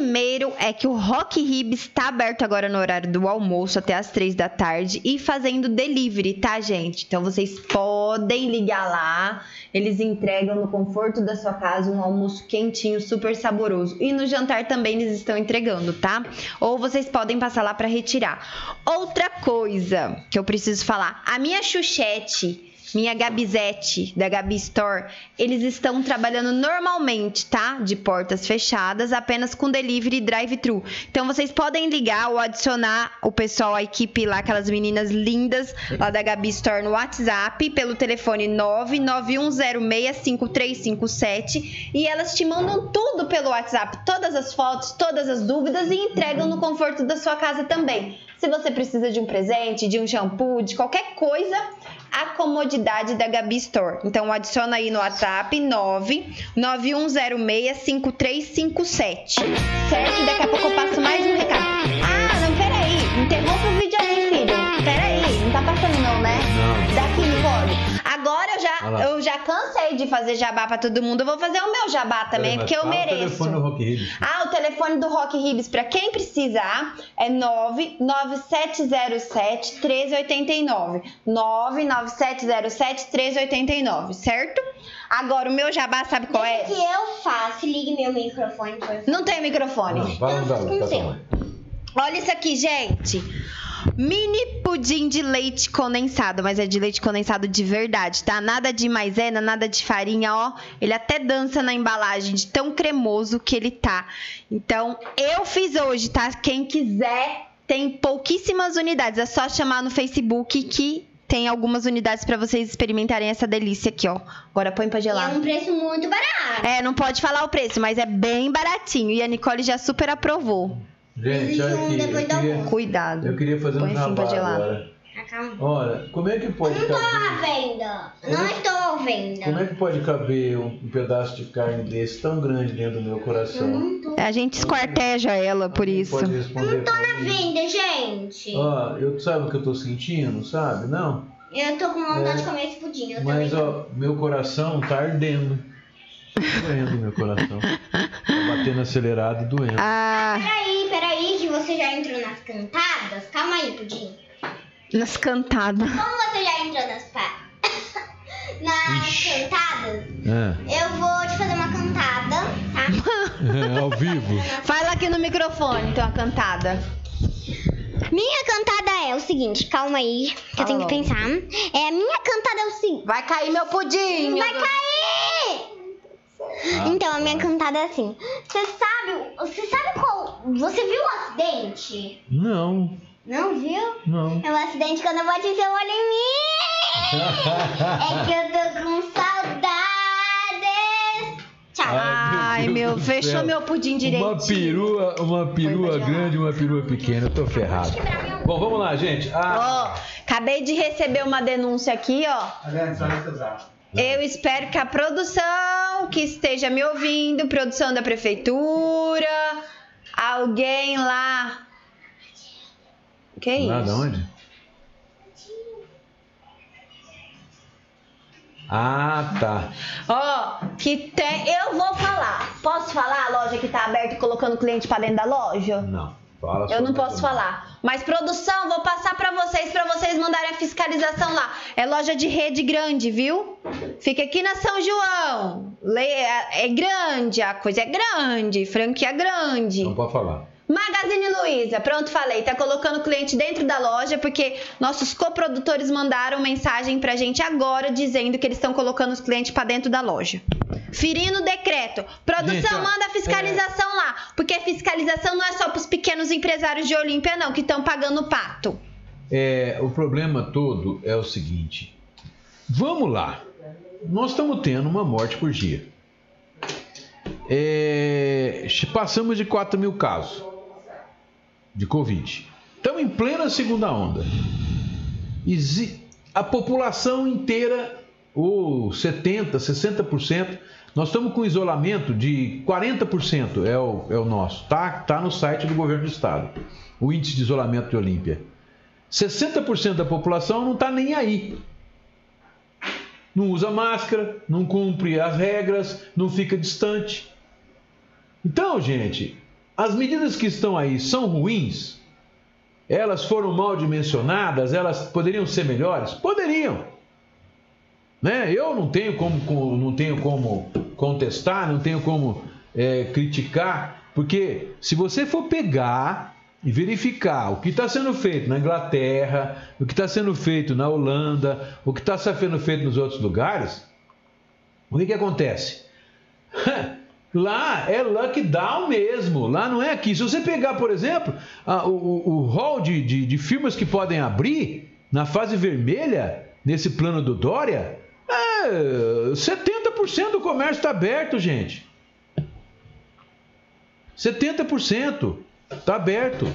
Primeiro é que o Rock Ribs está aberto agora no horário do almoço até as três da tarde e fazendo delivery, tá, gente? Então vocês podem ligar lá, eles entregam no conforto da sua casa um almoço quentinho, super saboroso. E no jantar também eles estão entregando, tá? Ou vocês podem passar lá para retirar. Outra coisa que eu preciso falar, a minha chuchete minha Gabizete, da Gabi Store, eles estão trabalhando normalmente, tá? De portas fechadas, apenas com delivery e drive-thru. Então vocês podem ligar ou adicionar o pessoal, a equipe lá, aquelas meninas lindas lá da Gabi Store no WhatsApp, pelo telefone 991065357 e elas te mandam tudo pelo WhatsApp, todas as fotos, todas as dúvidas e entregam no conforto da sua casa também. Se você precisa de um presente, de um shampoo, de qualquer coisa, a comodidade da Gabi Store. Então adiciona aí no WhatsApp 991065357. Certo? Daqui a pouco eu passo mais um recado. Ah, não, peraí. Interrompa o vídeo aí, filho. Peraí, não tá passando não, né? Não. Daqui, eu já, eu já cansei de fazer jabá pra todo mundo. Eu vou fazer o meu jabá também, porque eu mereço. O telefone do Rock Ribs. Ah, o telefone do Rock Ribs, pra quem precisar, é 99707 1389. 99707 1389, certo? Agora, o meu jabá, sabe qual é? que eu faço, ligue meu microfone. Por favor. Não tem microfone. Não, vai, vai, vai, vai, Olha isso aqui, gente. Mini pudim de leite condensado, mas é de leite condensado de verdade, tá? Nada de maisena, nada de farinha, ó. Ele até dança na embalagem de tão cremoso que ele tá. Então, eu fiz hoje, tá? Quem quiser, tem pouquíssimas unidades. É só chamar no Facebook que tem algumas unidades para vocês experimentarem essa delícia aqui, ó. Agora põe pra gelar. E é um preço muito barato. É, não pode falar o preço, mas é bem baratinho. E a Nicole já super aprovou. Gente, olha aqui. Eu queria, Cuidado. Eu queria fazer Põe um jabá agora. Olha, como é que pode não caber... Não estou. Não estou à venda. Como é que pode caber um, um pedaço de carne desse tão grande dentro do meu coração? A gente esquarteja ela por isso. Pode responder não tô na venda, gente. Ó, eu sabe o que eu tô sentindo, sabe? Não? Eu tô com vontade é, de comer esse pudim. mas, ó, meu coração tá ardendo. Tá doendo meu coração. Tá batendo acelerado e doendo. Ah. Peraí, você já entrou nas cantadas. Calma aí, Pudim. Nas cantadas. Como você já entrou nas pa... nas Ixi. cantadas, é. eu vou te fazer uma cantada, tá? É, ao vivo. Fala aqui no microfone, então, a cantada. Minha cantada é o seguinte, calma aí, que eu tenho que pensar. É, a minha cantada é o seguinte. Vai cair meu pudim. Vai cair! Ah. Então, a minha cantada é assim. Você sabe, você sabe qual. Você viu o acidente? Não. Não viu? Não. É o acidente quando eu bati seu olho em mim. é que eu tô com saudades. Tchau. Ai, meu, fechou céu. meu pudim direitinho. Uma perua, uma perua grande e uma perua pequena. Eu tô ferrado. Bom, vamos lá, gente. Ah, Ó, acabei de receber uma denúncia aqui, ó. Eu espero que a produção que esteja me ouvindo, produção da prefeitura, alguém lá. Que isso? lá de onde? Ah, tá. Ó, que tem. Eu vou falar. Posso falar a loja que tá aberta e colocando cliente pra dentro da loja? Não. Fala Eu não posso falar. Mas produção, vou passar pra vocês, pra vocês mandarem a fiscalização lá. É loja de rede grande, viu? Fica aqui na São João. É é grande, a coisa é grande, franquia grande. Não pode falar. Magazine Luiza, pronto, falei. Tá colocando o cliente dentro da loja porque nossos coprodutores mandaram mensagem pra gente agora dizendo que eles estão colocando os clientes pra dentro da loja. Ferindo o decreto. Produção Gente, é. manda a fiscalização lá, porque fiscalização não é só pros pequenos empresários de Olímpia não, que estão pagando o pato. É, o problema todo é o seguinte. Vamos lá. Nós estamos tendo uma morte por dia. É, passamos de 4 mil casos de Covid. Estamos em plena segunda onda. A população inteira, ou 70%, 60%, nós estamos com isolamento de 40% é o, é o nosso. Tá, tá no site do governo do estado. O índice de isolamento de Olímpia. 60% da população não está nem aí. Não usa máscara, não cumpre as regras, não fica distante. Então, gente, as medidas que estão aí são ruins? Elas foram mal dimensionadas? Elas poderiam ser melhores? Poderiam. Né? Eu não tenho como, não tenho como contestar, não tenho como é, criticar, porque se você for pegar e verificar o que está sendo feito na Inglaterra, o que está sendo feito na Holanda, o que está sendo feito nos outros lugares, o que, que acontece? Lá é lockdown mesmo, lá não é aqui. Se você pegar, por exemplo, a- o, o, hall de, de, de firmas que podem abrir na fase vermelha, nesse plano do Dória, é, 70% do comércio está aberto, gente. 70% está aberto.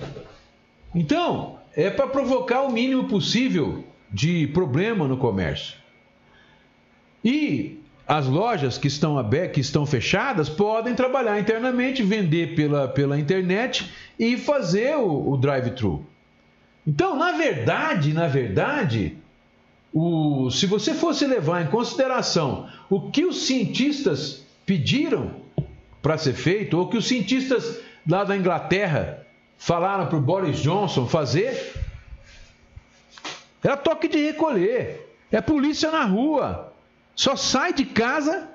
Então, é para provocar o mínimo possível de problema no comércio. E as lojas que estão abertas, que estão fechadas, podem trabalhar internamente, vender pela, pela internet e fazer o, o drive-thru. Então, na verdade, na verdade, o, se você fosse levar em consideração o que os cientistas pediram para ser feito, ou que os cientistas lá da Inglaterra falaram para o Boris Johnson fazer, era toque de recolher, é polícia na rua. Só sai de casa,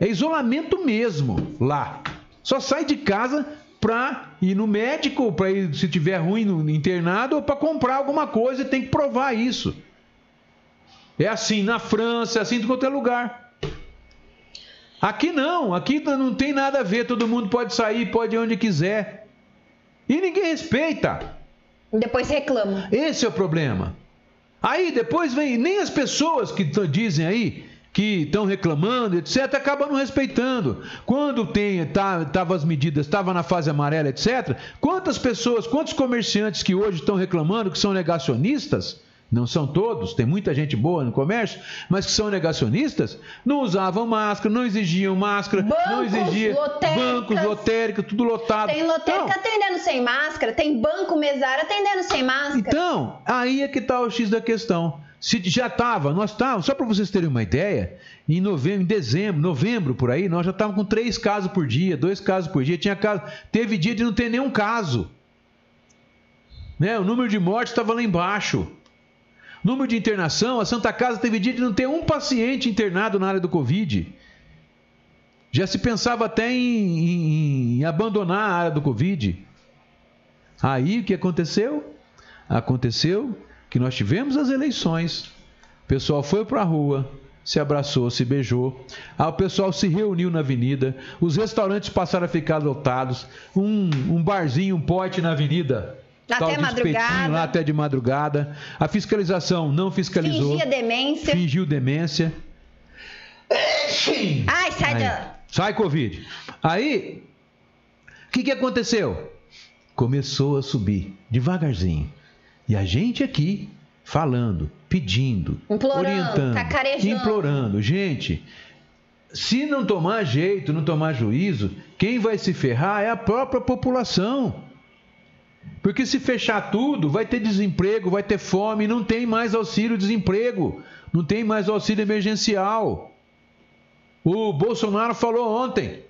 é isolamento mesmo lá. Só sai de casa para ir no médico, para ir se tiver ruim no internado ou para comprar alguma coisa tem que provar isso. É assim na França, é assim em qualquer lugar. Aqui não, aqui não tem nada a ver, todo mundo pode sair, pode ir onde quiser. E ninguém respeita. Depois reclama. Esse é o problema. Aí depois vem, nem as pessoas que dizem aí que estão reclamando, etc., acabam não respeitando. Quando tem, tá, tava as medidas, estava na fase amarela, etc., quantas pessoas, quantos comerciantes que hoje estão reclamando que são negacionistas, não são todos, tem muita gente boa no comércio, mas que são negacionistas, não usavam máscara, não exigiam máscara, não Bancos, exigiam lotéricas. bancos, lotéricas, tudo lotado. Tem lotérica Então, atendendo sem máscara, tem banco mesário atendendo sem máscara. Então, aí é que está o X da questão. Se já estava, nós estávamos, só para vocês terem uma ideia, em novembro, em dezembro, novembro por aí, nós já estávamos com três casos por dia, dois casos por dia. Tinha caso, teve dia de não ter nenhum caso. Né? O número de mortes estava lá embaixo. Número de internação, a Santa Casa teve dia de não ter um paciente internado na área do Covid. Já se pensava até em, em- em abandonar a área do Covid. Aí o que aconteceu? Aconteceu que nós tivemos as eleições, o pessoal foi para a rua, se abraçou, se beijou. Aí o pessoal se reuniu na avenida, os restaurantes passaram a ficar lotados, um, um barzinho, um pote na avenida. Até madrugada. Lá até de madrugada. A fiscalização não fiscalizou. Fingia demência. Fingiu demência. Ai, sai Aí, da. Sai, Covid. Aí, o que, que aconteceu? Começou a subir, devagarzinho. E a gente aqui, falando, pedindo, Implorando, orientando, cacarejando. implorando. Gente, se não tomar jeito, não tomar juízo, quem vai se ferrar é a própria população. Porque se fechar tudo, vai ter desemprego, vai ter fome, não tem mais auxílio-desemprego, não tem mais auxílio emergencial. O Bolsonaro falou ontem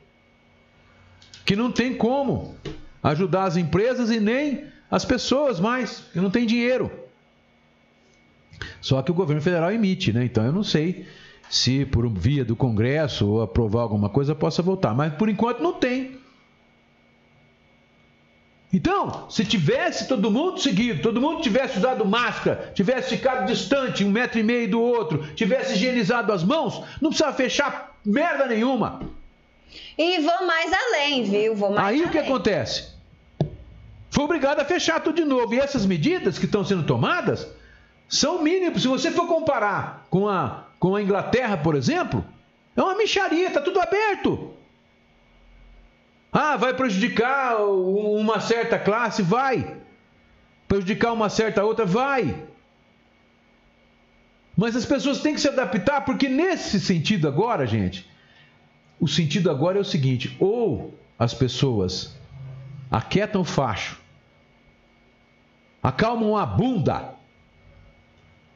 que não tem como ajudar as empresas e nem as pessoas mais, que não tem dinheiro. Só que o governo federal emite, né? Então eu não sei se por via do Congresso ou aprovar alguma coisa possa voltar, mas por enquanto não tem. Então, se tivesse todo mundo seguido, todo mundo tivesse usado máscara, tivesse ficado distante, um metro e meio do outro, tivesse higienizado as mãos, não precisava fechar merda nenhuma. E vou mais além, viu? Vou mais Aí além. o que acontece? Foi obrigado a fechar tudo de novo. E essas medidas que estão sendo tomadas são mínimas. Se você for comparar com a, com a Inglaterra, por exemplo, é uma micharia, está tudo aberto. Ah, vai prejudicar uma certa classe? Vai. Prejudicar uma certa outra? Vai. Mas as pessoas têm que se adaptar, porque nesse sentido agora, gente, o sentido agora é o seguinte: ou as pessoas aquietam o facho, acalmam a bunda,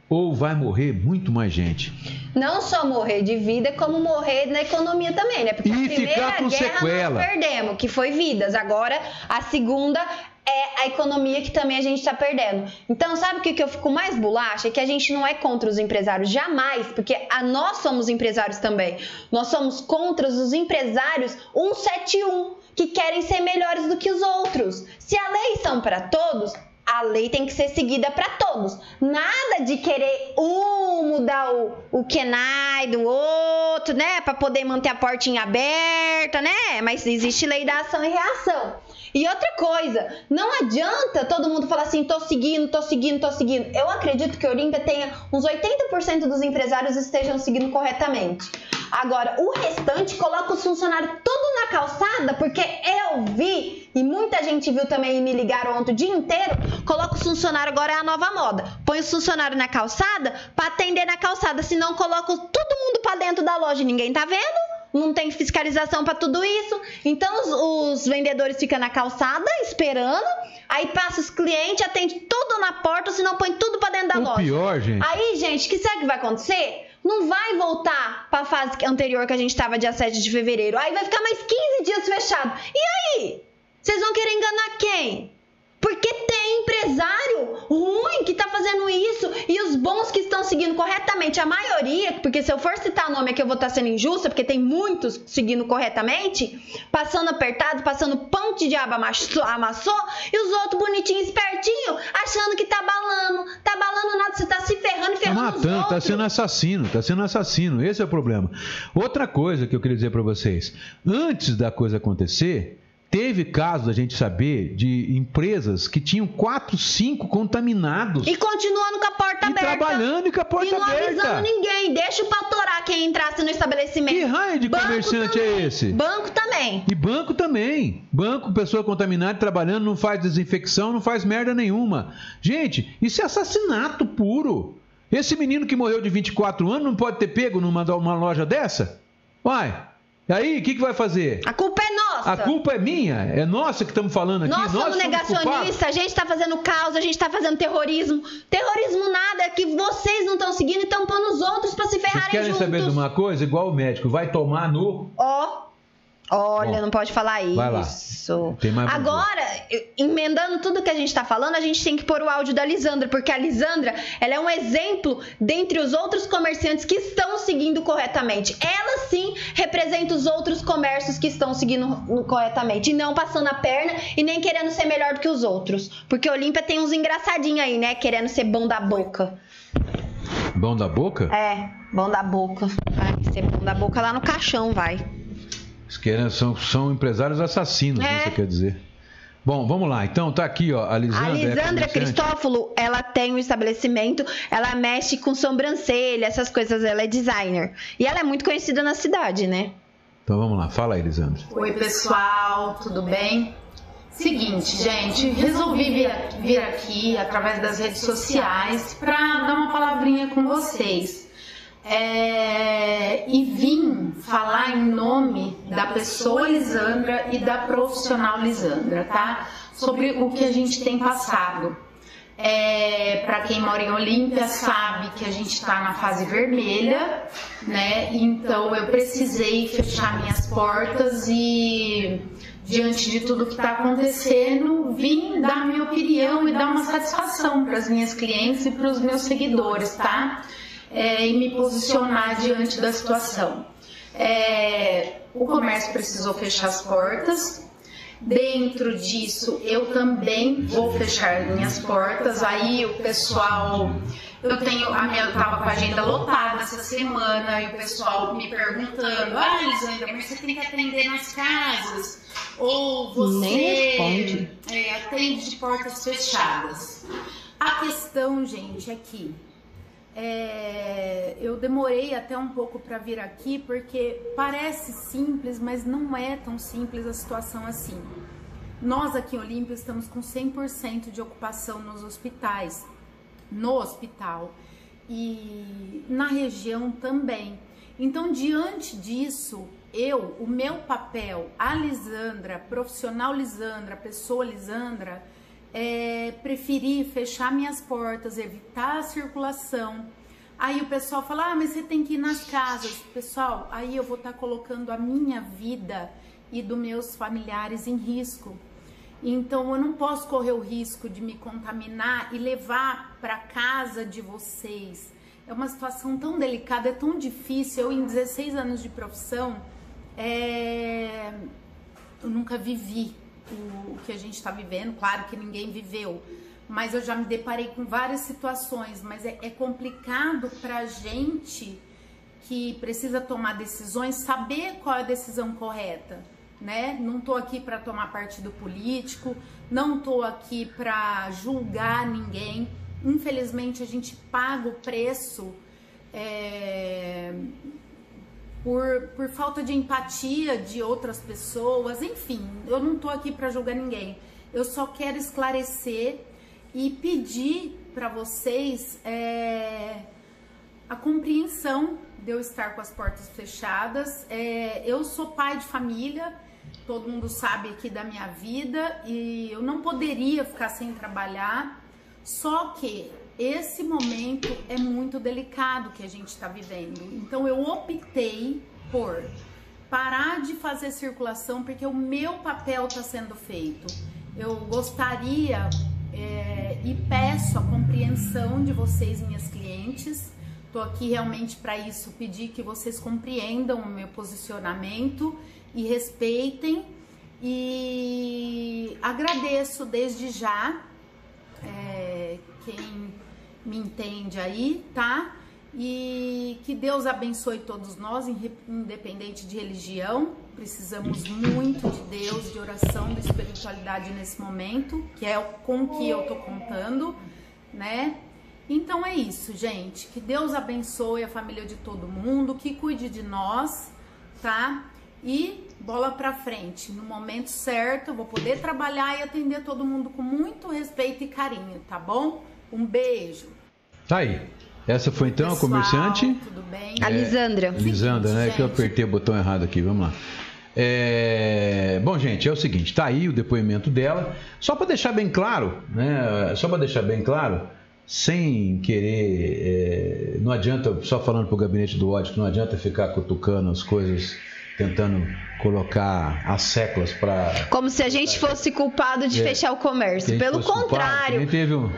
ou vai morrer muito mais gente. Não só morrer de vida, como morrer na economia também, né? Porque E a primeira ficar com guerra sequela. nós perdemos, que foi vidas. Agora, a segunda é a economia que também a gente está perdendo. Então, sabe o que, que eu fico mais bolacha? É que a gente não é contra os empresários, jamais, porque a nós somos empresários também. Nós somos contra os empresários 171, que querem ser melhores do que os outros. Se a lei são para todos, a lei tem que ser seguida para todos. Nada de querer um mudar o, o Kenai do outro, né? Para poder manter a portinha aberta, né? Mas existe lei da ação e reação. E outra coisa, não adianta todo mundo falar assim, tô seguindo, tô seguindo, tô seguindo. Eu acredito que o Olímpia tenha uns 80% dos empresários estejam seguindo corretamente. Agora, o restante coloca os funcionários tudo na calçada, porque eu vi, e muita gente viu também e me ligaram ontem o dia inteiro, coloca os funcionários, agora é a nova moda. Põe os funcionários na calçada para atender na calçada, senão coloca todo mundo para dentro da loja e ninguém tá vendo não tem fiscalização para tudo isso. Então os, os, vendedores ficam na calçada esperando, aí passa os clientes, atende tudo na porta, senão põe tudo para dentro da o loja. pior, gente. Aí, gente, o que sabe que vai acontecer? Não vai voltar para a fase anterior que a gente estava dia 7 de fevereiro. Aí vai ficar mais 15 dias fechado. E aí? Vocês vão querer enganar quem? Porque tem empresário ruim que tá fazendo isso e os bons que estão seguindo corretamente, a maioria, porque se eu for citar o nome aqui eu vou estar sendo injusta, porque tem muitos seguindo corretamente, passando apertado, passando pão de diabo amassou, amassou e os outros bonitinhos, espertinhos, achando que tá balando. Tá balando nada, você tá se ferrando e Tá ferrando os matando, tá sendo assassino, tá sendo assassino. Esse é o problema. Outra coisa que eu queria dizer para vocês: antes da coisa acontecer, teve caso da gente saber de empresas que tinham quatro, cinco contaminados E continuando com a porta e aberta. trabalhando e com a porta e não avisando aberta. ninguém. Deixa pra torar quem entrasse no estabelecimento. Que raio de Banco comerciante também. é esse? Banco também. E banco também. Banco, pessoa contaminada trabalhando, não faz desinfecção, não faz merda nenhuma. Gente, isso é assassinato puro. Esse menino que morreu de 24 anos não pode ter pego numa uma loja dessa? Vai. E aí, o que, que vai fazer? A culpa é nossa. A culpa é minha, é nossa que estamos falando aqui. Nós somos culpados. negacionistas, a gente tá fazendo caos, a gente tá fazendo terrorismo. Terrorismo nada, é que vocês não estão seguindo e estão pondo os outros pra se Vocês ferrarem querem juntos. saber de uma coisa? Igual o médico, vai tomar no. Ó, olha, Bom, não pode falar isso. Agora, emendando tudo que a gente tá falando, a gente tem que pôr o áudio da Lisandra, porque a Lisandra, ela é um exemplo dentre os outros comerciantes que estão seguindo corretamente. Ela sim representa os outros comércios que estão seguindo corretamente, e não passando a perna e nem querendo ser melhor do que os outros. Porque Olímpia tem uns engraçadinhos aí, né, querendo ser bom da boca. Bom da boca? É, bom da boca. Vai ser bom da boca lá no caixão, vai. São, são empresários assassinos, é. você quer dizer. Bom, vamos lá. Então, tá aqui, ó, a Lisandra. A Lisandra é Cristófolo, ela tem um estabelecimento, ela mexe com sobrancelha, essas coisas, ela é designer. E ela é muito conhecida na cidade, né? Então vamos lá, fala aí, Lisandra. Oi, pessoal, tudo bem? Seguinte, gente, resolvi vir, vir aqui através das redes sociais para dar uma palavrinha com vocês. É, e vim falar em nome da pessoa Lisandra e da profissional Lisandra, tá? Sobre o que a gente tem passado. É, para quem mora em Olímpia sabe que a gente está na fase vermelha, né? Então eu precisei fechar minhas portas e diante de tudo que está acontecendo, vim dar minha opinião e dar uma satisfação para as minhas clientes e para os meus seguidores, tá? É, e me posicionar diante da situação. É, o comércio precisou fechar as portas. Dentro disso, eu também vou fechar minhas portas. Aí o pessoal eu tenho a minha, eu tava com a agenda lotada essa semana e o pessoal me perguntando: "Ah, Elisandra, mas você tem que atender nas casas ou você é, atende de portas fechadas?" A questão, gente, é que é, eu demorei até um pouco para vir aqui porque parece simples, mas não é tão simples a situação assim. Nós aqui em Olímpia estamos com 100% de ocupação nos hospitais no hospital e na região também. Então, diante disso, eu, o meu papel, a Lisandra, profissional Lisandra, pessoa Lisandra, é, preferi fechar minhas portas, evitar a circulação. Aí o pessoal fala, ah, mas você tem que ir nas casas. Pessoal, aí eu vou estar tá colocando a minha vida e dos meus familiares em risco. Então eu não posso correr o risco de me contaminar e levar para casa de vocês. É uma situação tão delicada, é tão difícil. Eu, em 16 anos de profissão, é... eu nunca vivi o que a gente está vivendo. Claro que ninguém viveu, mas eu já me deparei com várias situações. Mas é, é complicado para gente que precisa tomar decisões saber qual é a decisão correta né? Não tô aqui para tomar partido político, não tô aqui para julgar ninguém. Infelizmente a gente paga o preço é, por, por falta de empatia de outras pessoas. Enfim, eu não tô aqui para julgar ninguém. Eu só quero esclarecer e pedir para vocês é, a compreensão de eu estar com as portas fechadas. É, eu sou pai de família, todo mundo sabe aqui da minha vida e eu não poderia ficar sem trabalhar. Só que esse momento é muito delicado que a gente está vivendo. Então eu optei por parar de fazer circulação porque o meu papel está sendo feito. Eu gostaria é, e peço a compreensão de vocês, minhas clientes. Estou aqui realmente para isso, pedir que vocês compreendam o meu posicionamento e respeitem. E agradeço desde já é, quem me entende aí, tá? E que Deus abençoe todos nós, independente de religião. Precisamos muito de Deus, de oração, de espiritualidade nesse momento, que é com que eu tô contando, né? Então é isso, gente. Que Deus abençoe a família de todo mundo, que cuide de nós, tá? E bola para frente. No momento certo, eu vou poder trabalhar e atender todo mundo com muito respeito e carinho, tá bom? Um beijo. Tá aí. Essa foi então Pessoal, a comerciante? Tudo bem? É, a Lisandra. Lisandra, né? Gente. Que eu apertei o botão errado aqui. Vamos lá. É... Bom, gente, é o seguinte, tá aí o depoimento dela. Só para deixar bem claro, né? Só para deixar bem claro, sem querer, é... não adianta só falando pro gabinete do ódio, não adianta ficar cutucando as coisas tentando colocar as séculas para. Como se a gente fosse culpado de é, fechar o comércio. Pelo contrário. Culpado. teve um,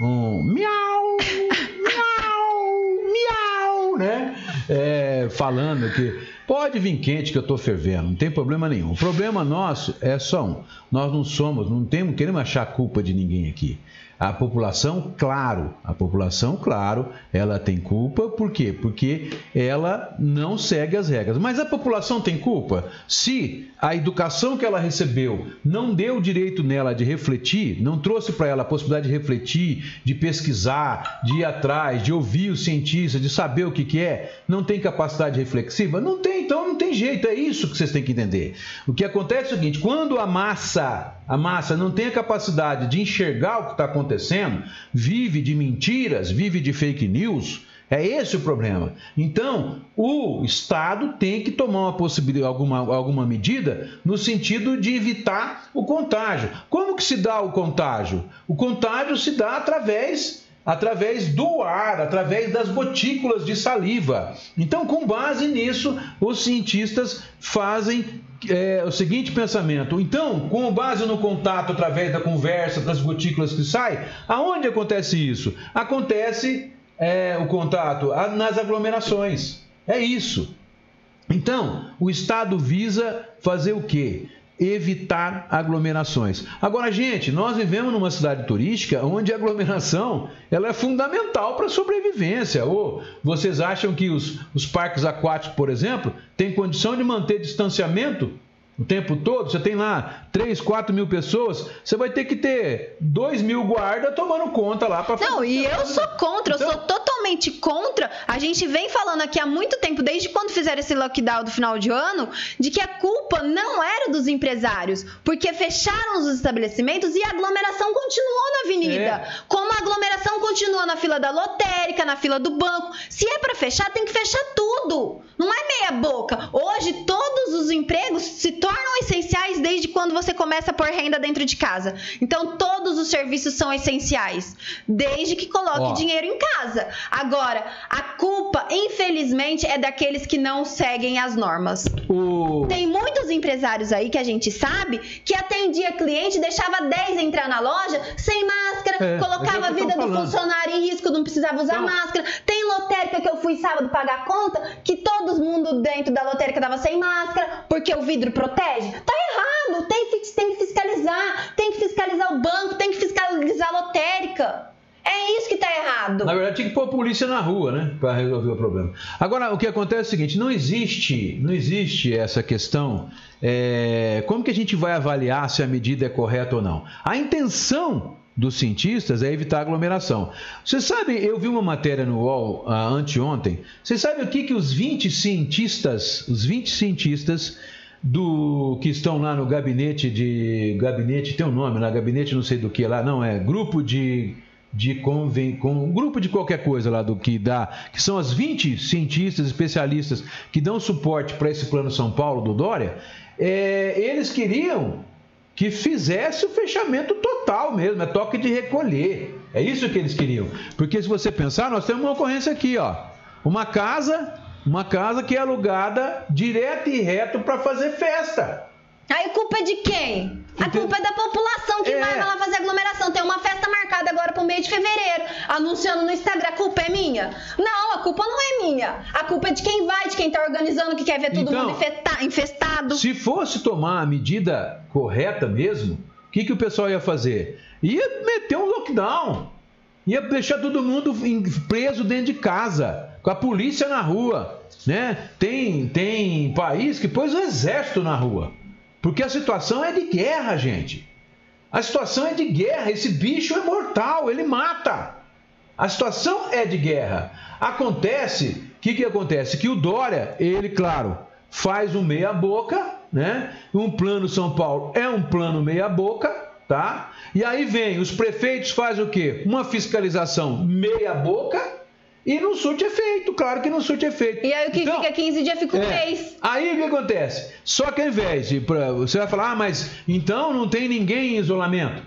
um miau, né? É, falando que Pode vir quente que eu estou fervendo, não tem problema nenhum. O problema nosso é só um. Nós não somos, não temos, queremos achar culpa de ninguém aqui. A população, claro, a população, claro, ela tem culpa, por quê? Porque ela não segue as regras. Mas a população tem culpa se a educação que ela recebeu não deu o direito nela de refletir, não trouxe para ela a possibilidade de refletir, de pesquisar, de ir atrás, de ouvir os cientistas, de saber o que, que é, não tem capacidade reflexiva? Não tem, então não tem jeito, é isso que vocês têm que entender. O que acontece é o seguinte: quando a massa a massa não tem a capacidade de enxergar o que está acontecendo, vive de mentiras, vive de fake news. É esse o problema. Então, o Estado tem que tomar uma possibilidade, alguma, alguma medida no sentido de evitar o contágio. Como que se dá o contágio? O contágio se dá através através do ar, através das gotículas de saliva. Então, com base nisso, os cientistas fazem é, o seguinte pensamento. Então, com base no contato através da conversa, das gotículas que saem, aonde acontece isso? Acontece é, o contato nas aglomerações. É isso. Então, o Estado visa fazer o quê? Evitar aglomerações. Agora, gente, nós vivemos numa cidade turística onde a aglomeração ela é fundamental para a sobrevivência. Ou vocês acham que os, os parques aquáticos, por exemplo, têm condição de manter distanciamento o tempo todo, você tem lá 3, 4 mil pessoas, você vai ter que ter 2 mil guardas tomando conta lá para Não, e eu sou contra, então... eu sou totalmente contra. A gente vem falando aqui há muito tempo, desde quando fizeram esse lockdown do final de ano, de que a culpa não era dos empresários, porque fecharam os estabelecimentos e a aglomeração continuou na avenida. É. Como a aglomeração continua na fila da lotérica, na fila do banco. Se é para fechar, tem que fechar tudo. Não é meia boca. Hoje todos os empregos se tornam essenciais desde quando você começa a pôr renda dentro de casa. Então, todos os serviços são essenciais, desde que coloque dinheiro em casa. Agora, a culpa, infelizmente, é daqueles que não seguem as normas. O... Tem muitos empresários aí que a gente sabe que atendia cliente, deixava 10 entrar na loja sem máscara, é, colocava a vida do funcionário em risco, não precisava usar máscara. Tem lotérica que eu fui sábado pagar conta, que todo mundo dentro da lotérica tava sem máscara, porque o vidro protege protege? Tá errado, tem, tem que fiscalizar, tem que fiscalizar o banco, tem que fiscalizar a lotérica. É isso que está errado. Na verdade, tinha que pôr a polícia na rua, né? Para resolver o problema. Agora, o que acontece é o seguinte: não existe, não existe essa questão. É, como que a gente vai avaliar se a medida é correta ou não? A intenção dos cientistas é evitar aglomeração. Você sabe, eu vi uma matéria no UOL uh, anteontem. Você sabe o que, que os 20 cientistas, os 20 cientistas do que estão lá no gabinete de gabinete tem um nome lá gabinete não sei do que lá não é grupo de de conven, com um grupo de qualquer coisa lá do que dá que são as 20 cientistas especialistas que dão suporte para esse plano São Paulo do Dória é, eles queriam que fizesse o fechamento total mesmo é toque de recolher. É isso que eles queriam. Porque se você pensar nós temos uma ocorrência aqui ó. Uma casa uma casa que é alugada direto e reto para fazer festa. Aí culpa é de quem? A culpa é da população que é. vai lá fazer aglomeração. Tem uma festa marcada agora para o mês de fevereiro, anunciando no Instagram. A culpa é minha? Não, a culpa não é minha. A culpa é de quem vai, de quem está organizando, que quer ver todo então, mundo infestado. Se fosse tomar a medida correta mesmo, o que, que o pessoal ia fazer? Ia meter um lockdown. Ia deixar todo mundo preso dentro de casa com a polícia na rua, né? Tem, tem país que pôs o exército na rua. Porque a situação é de guerra, gente. A situação é de guerra. Esse bicho é mortal, ele mata. A situação é de guerra. Acontece, o que, que acontece? Que o Dória, ele, claro, faz um meia-boca, né? Um plano São Paulo é um plano meia-boca, tá? E aí vem, os prefeitos fazem o quê? Uma fiscalização meia-boca e não surte efeito, claro que não surte efeito. E aí o que então, fica 15 dias fica um é, mês. Aí o que acontece? Só que ao invés de. Pra, você vai falar, ah, mas então não tem ninguém em isolamento.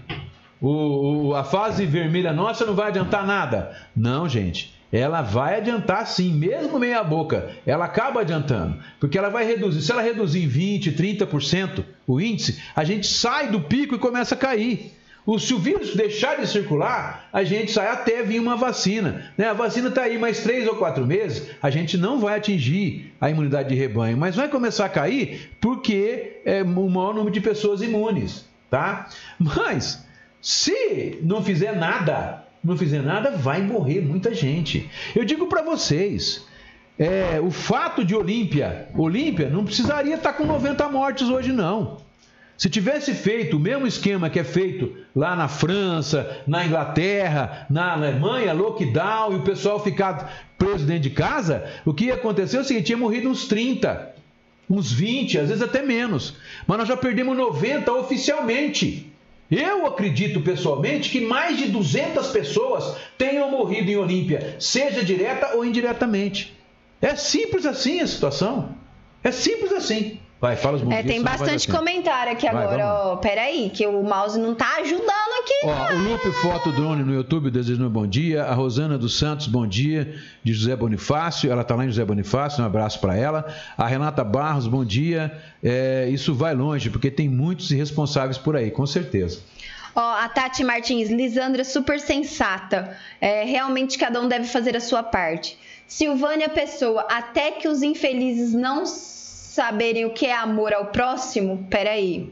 O, o, a fase vermelha nossa não vai adiantar nada. Não, gente. Ela vai adiantar sim, mesmo meia boca. Ela acaba adiantando. Porque ela vai reduzir. Se ela reduzir em 20%, 30% o índice, a gente sai do pico e começa a cair. Se o vírus deixar de circular, a gente sai até vir uma vacina. Né? A vacina está aí mais três ou quatro meses, a gente não vai atingir a imunidade de rebanho, mas vai começar a cair porque é o maior número de pessoas imunes, tá? Mas se não fizer nada, não fizer nada, vai morrer muita gente. Eu digo para vocês, é, o fato de Olímpia, Olímpia não precisaria estar tá com 90 mortes hoje não. Se tivesse feito o mesmo esquema que é feito lá na França, na Inglaterra, na Alemanha, lockdown e o pessoal ficar preso dentro de casa, o que ia acontecer é o seguinte: tinha morrido uns 30, uns 20, às vezes até menos. Mas nós já perdemos 90 oficialmente. Eu acredito pessoalmente que mais de 200 pessoas tenham morrido em Olímpia, seja direta ou indiretamente. É simples assim a situação. É simples assim. Vai, fala os bons é, Tem bastante comentário aqui vai, agora, ó. Peraí, que o mouse não tá ajudando aqui. Ó, o Lupe Foto Drone no YouTube desejando um bom dia. A Rosana dos Santos, bom dia. De José Bonifácio, ela tá lá em José Bonifácio, um abraço para ela. A Renata Barros, bom dia. É, isso vai longe, porque tem muitos irresponsáveis por aí, com certeza. Ó, a Tati Martins, Lisandra, super sensata. É, realmente cada um deve fazer a sua parte. Silvânia Pessoa, até que os infelizes não saberem o que é amor ao próximo, peraí.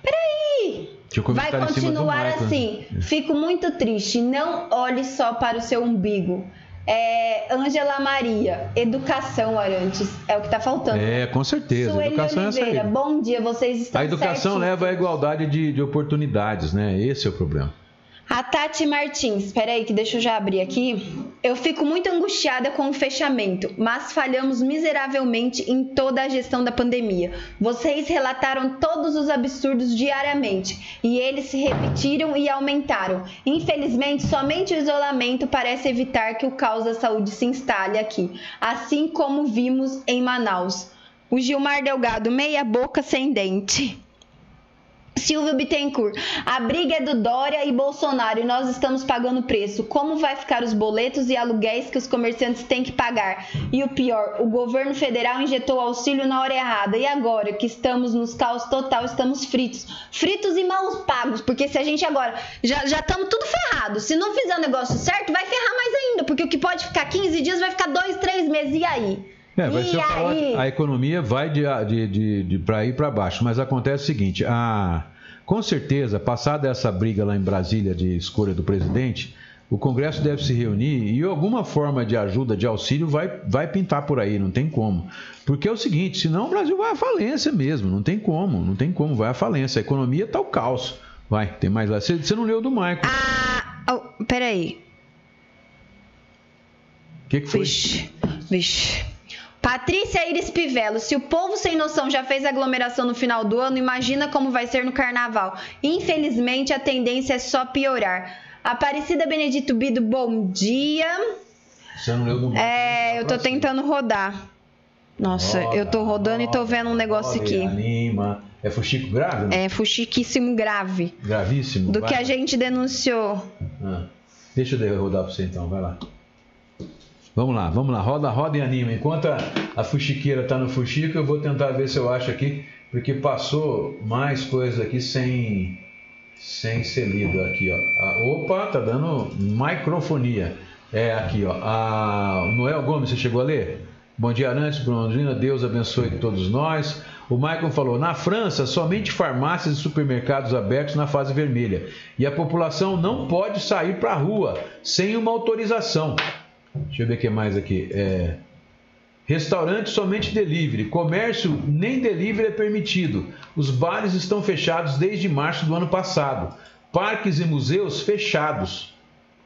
Peraí! Vai continuar assim. Fico muito triste. Não olhe só para o seu umbigo. É, Ângela Maria, educação, Arantes, é o que está faltando. É, com certeza. Sueli educação Oliveira, é bom dia, vocês estão A educação leva à igualdade de, de oportunidades, né? Esse é o problema. A Tati Martins, espera aí que deixa eu já abrir aqui. Eu fico muito angustiada com o fechamento, mas falhamos miseravelmente em toda a gestão da pandemia. Vocês relataram todos os absurdos diariamente e eles se repetiram e aumentaram. Infelizmente, somente o isolamento parece evitar que o caos da saúde se instale aqui, assim como vimos em Manaus. O Gilmar Delgado, meia boca sem dente. Silvio Bittencourt, a briga é do Dória e Bolsonaro e nós estamos pagando preço. Como vai ficar os boletos e aluguéis que os comerciantes têm que pagar? E o pior, o governo federal injetou auxílio na hora errada e agora que estamos nos caos total, estamos fritos. Fritos e mal pagos, porque se a gente agora já estamos tudo ferrado. Se não fizer o negócio certo, vai ferrar mais ainda, porque o que pode ficar 15 dias vai ficar 2, 3 meses. E aí? É, vai e ser aí? a economia vai de, de, de, de para ir para baixo, mas acontece o seguinte: a, com certeza, passada essa briga lá em Brasília de escolha do presidente, o Congresso deve se reunir e alguma forma de ajuda, de auxílio, vai, vai pintar por aí, não tem como. Porque é o seguinte: senão o Brasil vai à falência mesmo, não tem como, não tem como, vai à falência. A economia está o caos. Vai, tem mais lá. Você, você não leu do Michael. Ah, oh, peraí. O que, que foi? Vixe, vixe. Patrícia Iris Pivelo, se o povo sem noção já fez aglomeração no final do ano, imagina como vai ser no carnaval. Infelizmente, a tendência é só piorar. Aparecida Benedito Bido, bom dia. Você não leu do É, eu tô tentando rodar. Nossa, roda, eu tô rodando roda, e tô vendo um negócio roda, aqui. Anima. É fuxico grave? Né? É fuxiquíssimo grave. Gravíssimo. Do vai. que a gente denunciou. Ah, deixa eu rodar pra você então, vai lá. Vamos lá, vamos lá, roda, roda e anima. Enquanto a, a fuxiqueira está no fuxico, eu vou tentar ver se eu acho aqui, porque passou mais coisa aqui sem, sem ser lido aqui, ó. A, opa, tá dando microfonia. É aqui, ó. A Noel Gomes, você chegou a ler? Bom dia, Arantes, Brondrina, Deus abençoe todos nós. O Michael falou: na França, somente farmácias e supermercados abertos na fase vermelha. E a população não pode sair para a rua sem uma autorização. Deixa eu ver o que mais aqui. É... Restaurante somente delivery. Comércio nem delivery é permitido. Os bares estão fechados desde março do ano passado. Parques e museus fechados.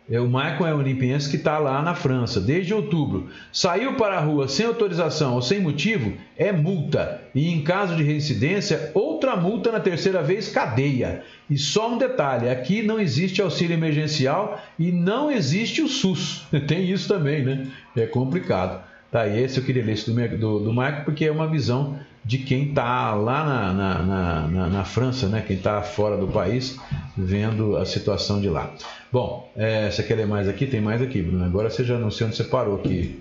É, o Michael é um olimpiense que está lá na França desde outubro. Saiu para a rua sem autorização ou sem motivo, é multa. E em caso de reincidência, outra multa na terceira vez, cadeia. E só um detalhe: aqui não existe auxílio emergencial e não existe o SUS. Tem isso também, né? É complicado. Tá, e esse eu queria ler esse do, do, do Michael porque é uma visão de quem está lá na, na, na, na, França, né? quem está fora do país, vendo a situação de lá. Bom, é, você quer ler mais aqui? Tem mais aqui, Bruno. Agora você já não sei onde você parou aqui.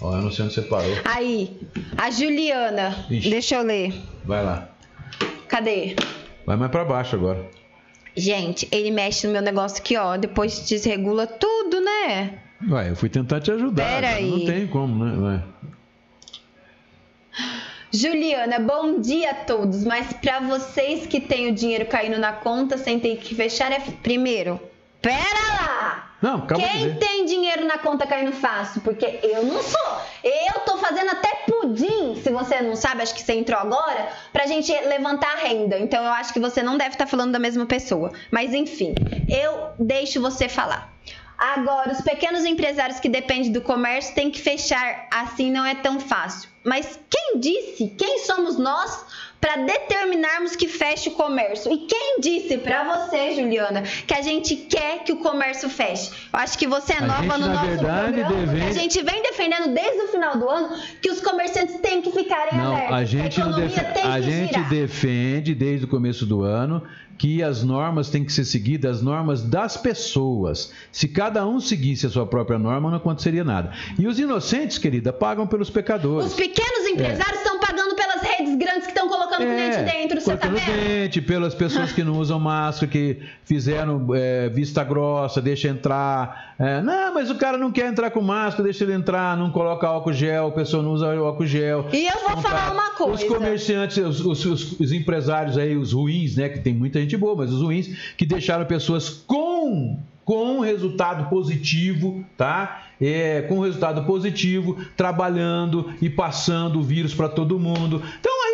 Ó, eu não sei onde você parou. Aí, a Juliana. Ixi. Deixa eu ler. Vai lá. Cadê? Vai mais para baixo agora. Gente, ele mexe no meu negócio aqui, ó. Depois desregula tudo, né? Ué, eu fui tentar te ajudar. Pera aí. Não tem como, né? Ué. Juliana, bom dia a todos. Mas para vocês que têm o dinheiro caindo na conta sem ter que fechar, é primeiro. Pera lá! Não, calma Quem tem dinheiro na conta caindo fácil? Porque eu não sou. Eu tô fazendo até pudim, se você não sabe, acho que você entrou agora, pra gente levantar a renda. Então eu acho que você não deve estar tá falando da mesma pessoa. Mas enfim, eu deixo você falar. Agora, os pequenos empresários que dependem do comércio têm que fechar, assim não é tão fácil. Mas quem disse? Quem somos nós para determinarmos que feche o comércio? E quem disse para você, Juliana, que a gente quer que o comércio feche? Eu acho que você é nova gente, no nosso verdade, programa. Deve... A gente vem defendendo desde o final do ano que os comerciantes têm que ficarem não, abertos. A gente, a, def... a gente defende desde o começo do ano que as normas têm que ser seguidas, as normas das pessoas. Se cada um seguisse a sua própria norma, não aconteceria nada. E os inocentes, querida, pagam pelos pecadores. Os pequenos empresários é. estão pagando pelas redes grandes que estão colocando é, cliente dentro, você tá vendo? Dente, pelas pessoas que não usam máscara, que fizeram é, vista grossa, deixa entrar. É, não, mas o cara não quer entrar com máscara, deixa ele entrar, não coloca álcool gel, a pessoa não usa álcool gel. E eu vou então, falar uma coisa. Os comerciantes, os, os, os, os empresários aí, os ruins, né, que tem muita gente boa, mas os ruins que deixaram pessoas com com resultado positivo, tá? É, com resultado positivo, trabalhando e passando o vírus para todo mundo. Então tá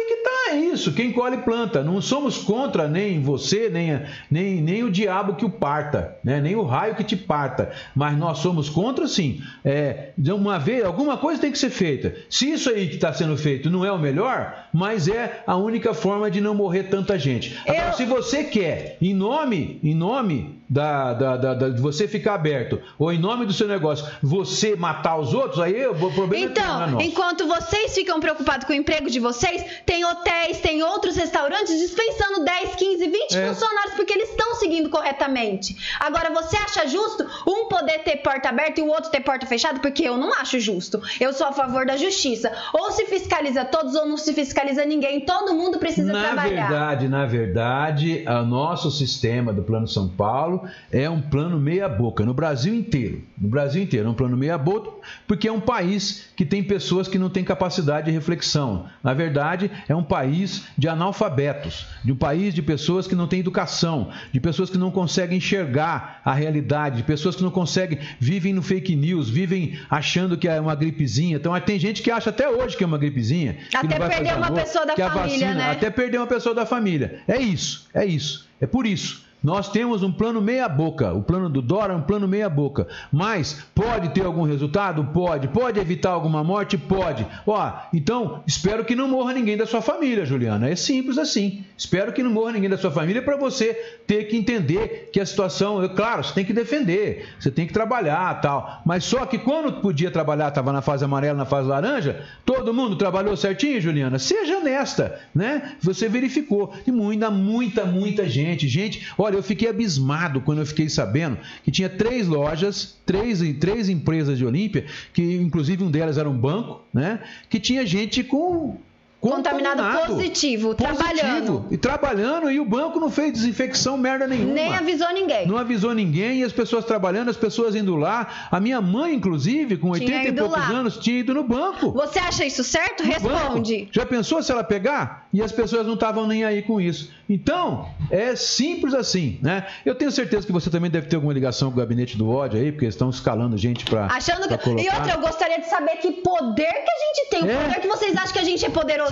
é isso, quem colhe planta. Não somos contra nem você, nem, nem, nem o diabo que o parta, né? nem o raio que te parta. Mas nós somos contra, sim. É, de uma vez, alguma coisa tem que ser feita. Se isso aí que está sendo feito não é o melhor, mas é a única forma de não morrer tanta gente. Agora, Eu... se você quer, em nome, em nome da, da, da, da, de você ficar aberto, ou em nome do seu negócio, você matar os outros, aí o problema então, é Então, enquanto vocês ficam preocupados com o emprego de vocês, tem hotéis, tem outros restaurantes dispensando 10, 15, 20 é. funcionários porque eles estão seguindo corretamente. Agora, você acha justo um poder ter porta aberta e o outro ter porta fechada? Porque eu não acho justo. Eu sou a favor da justiça. Ou se fiscaliza todos ou não se fiscaliza ninguém. Todo mundo precisa na trabalhar. Na verdade, na verdade, o nosso sistema do Plano São Paulo é um plano meia-boca no Brasil inteiro. No Brasil inteiro, é um plano meia-boca, porque é um país que tem pessoas que não têm capacidade de reflexão. Na verdade, é um país de analfabetos, de um país de pessoas que não têm educação, de pessoas que não conseguem enxergar a realidade, de pessoas que não conseguem, vivem no fake news, vivem achando que é uma gripezinha. Então, tem gente que acha até hoje que é uma gripezinha. Até perder uma pessoa da família, vacina, né? Até perder uma pessoa da família. É isso, é isso. É por isso. Nós temos um plano meia-boca. O plano do Dora é um plano meia-boca. Mas pode ter algum resultado? Pode. Pode evitar alguma morte? Pode. Ó, então espero que não morra ninguém da sua família, Juliana. É simples assim. Espero que não morra ninguém da sua família para você ter que entender que a situação. Claro, você tem que defender, você tem que trabalhar tal. Mas só que quando podia trabalhar, estava na fase amarela, na fase laranja, todo mundo trabalhou certinho, Juliana? Seja honesta, né? Você verificou. E muita, muita, muita gente. Gente, olha Olha, eu fiquei abismado quando eu fiquei sabendo que tinha três lojas, três, três empresas de Olímpia, que inclusive um delas era um banco, né? Que tinha gente com Contaminado, contaminado positivo, positivo, trabalhando. E trabalhando, e o banco não fez desinfecção merda nenhuma. Nem avisou ninguém. Não avisou ninguém, e as pessoas trabalhando, as pessoas indo lá. A minha mãe, inclusive, com 80 e poucos lá. anos, tinha ido no banco. Você acha isso certo? No Responde. Banco. Já pensou se ela pegar? E as pessoas não estavam nem aí com isso. Então, é simples assim, né? Eu tenho certeza que você também deve ter alguma ligação com o gabinete do ódio aí, porque eles estão escalando gente para. Achando que. Colocar. E outra, eu gostaria de saber que poder que a gente tem. O é. poder que vocês acham que a gente é poderoso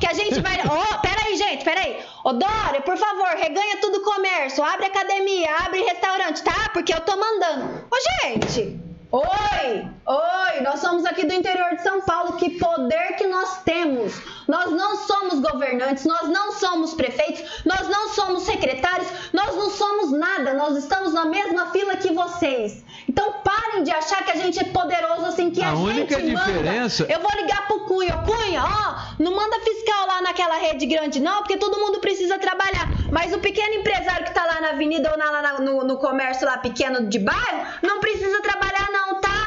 Que a gente vai. Oh, peraí, gente, peraí. Ô, Dória, por favor, reganha tudo comércio. Abre academia, abre restaurante, tá? Porque eu tô mandando. Ô, gente. Oi, oi, nós somos aqui do interior de São Paulo. Que poder que nós temos! Nós não somos governantes, nós não somos prefeitos, nós não somos secretários, nós não somos nada. Nós estamos na mesma fila que vocês. Então parem de achar que a gente é poderoso assim, que a, a única gente manda. diferença. Eu vou ligar pro Cunha, Cunha, ó, não manda fiscal lá naquela rede grande, não, porque todo mundo precisa trabalhar. Mas o pequeno empresário que tá lá na avenida ou na, lá no, no comércio lá pequeno de bairro, não precisa trabalhar, não, tá?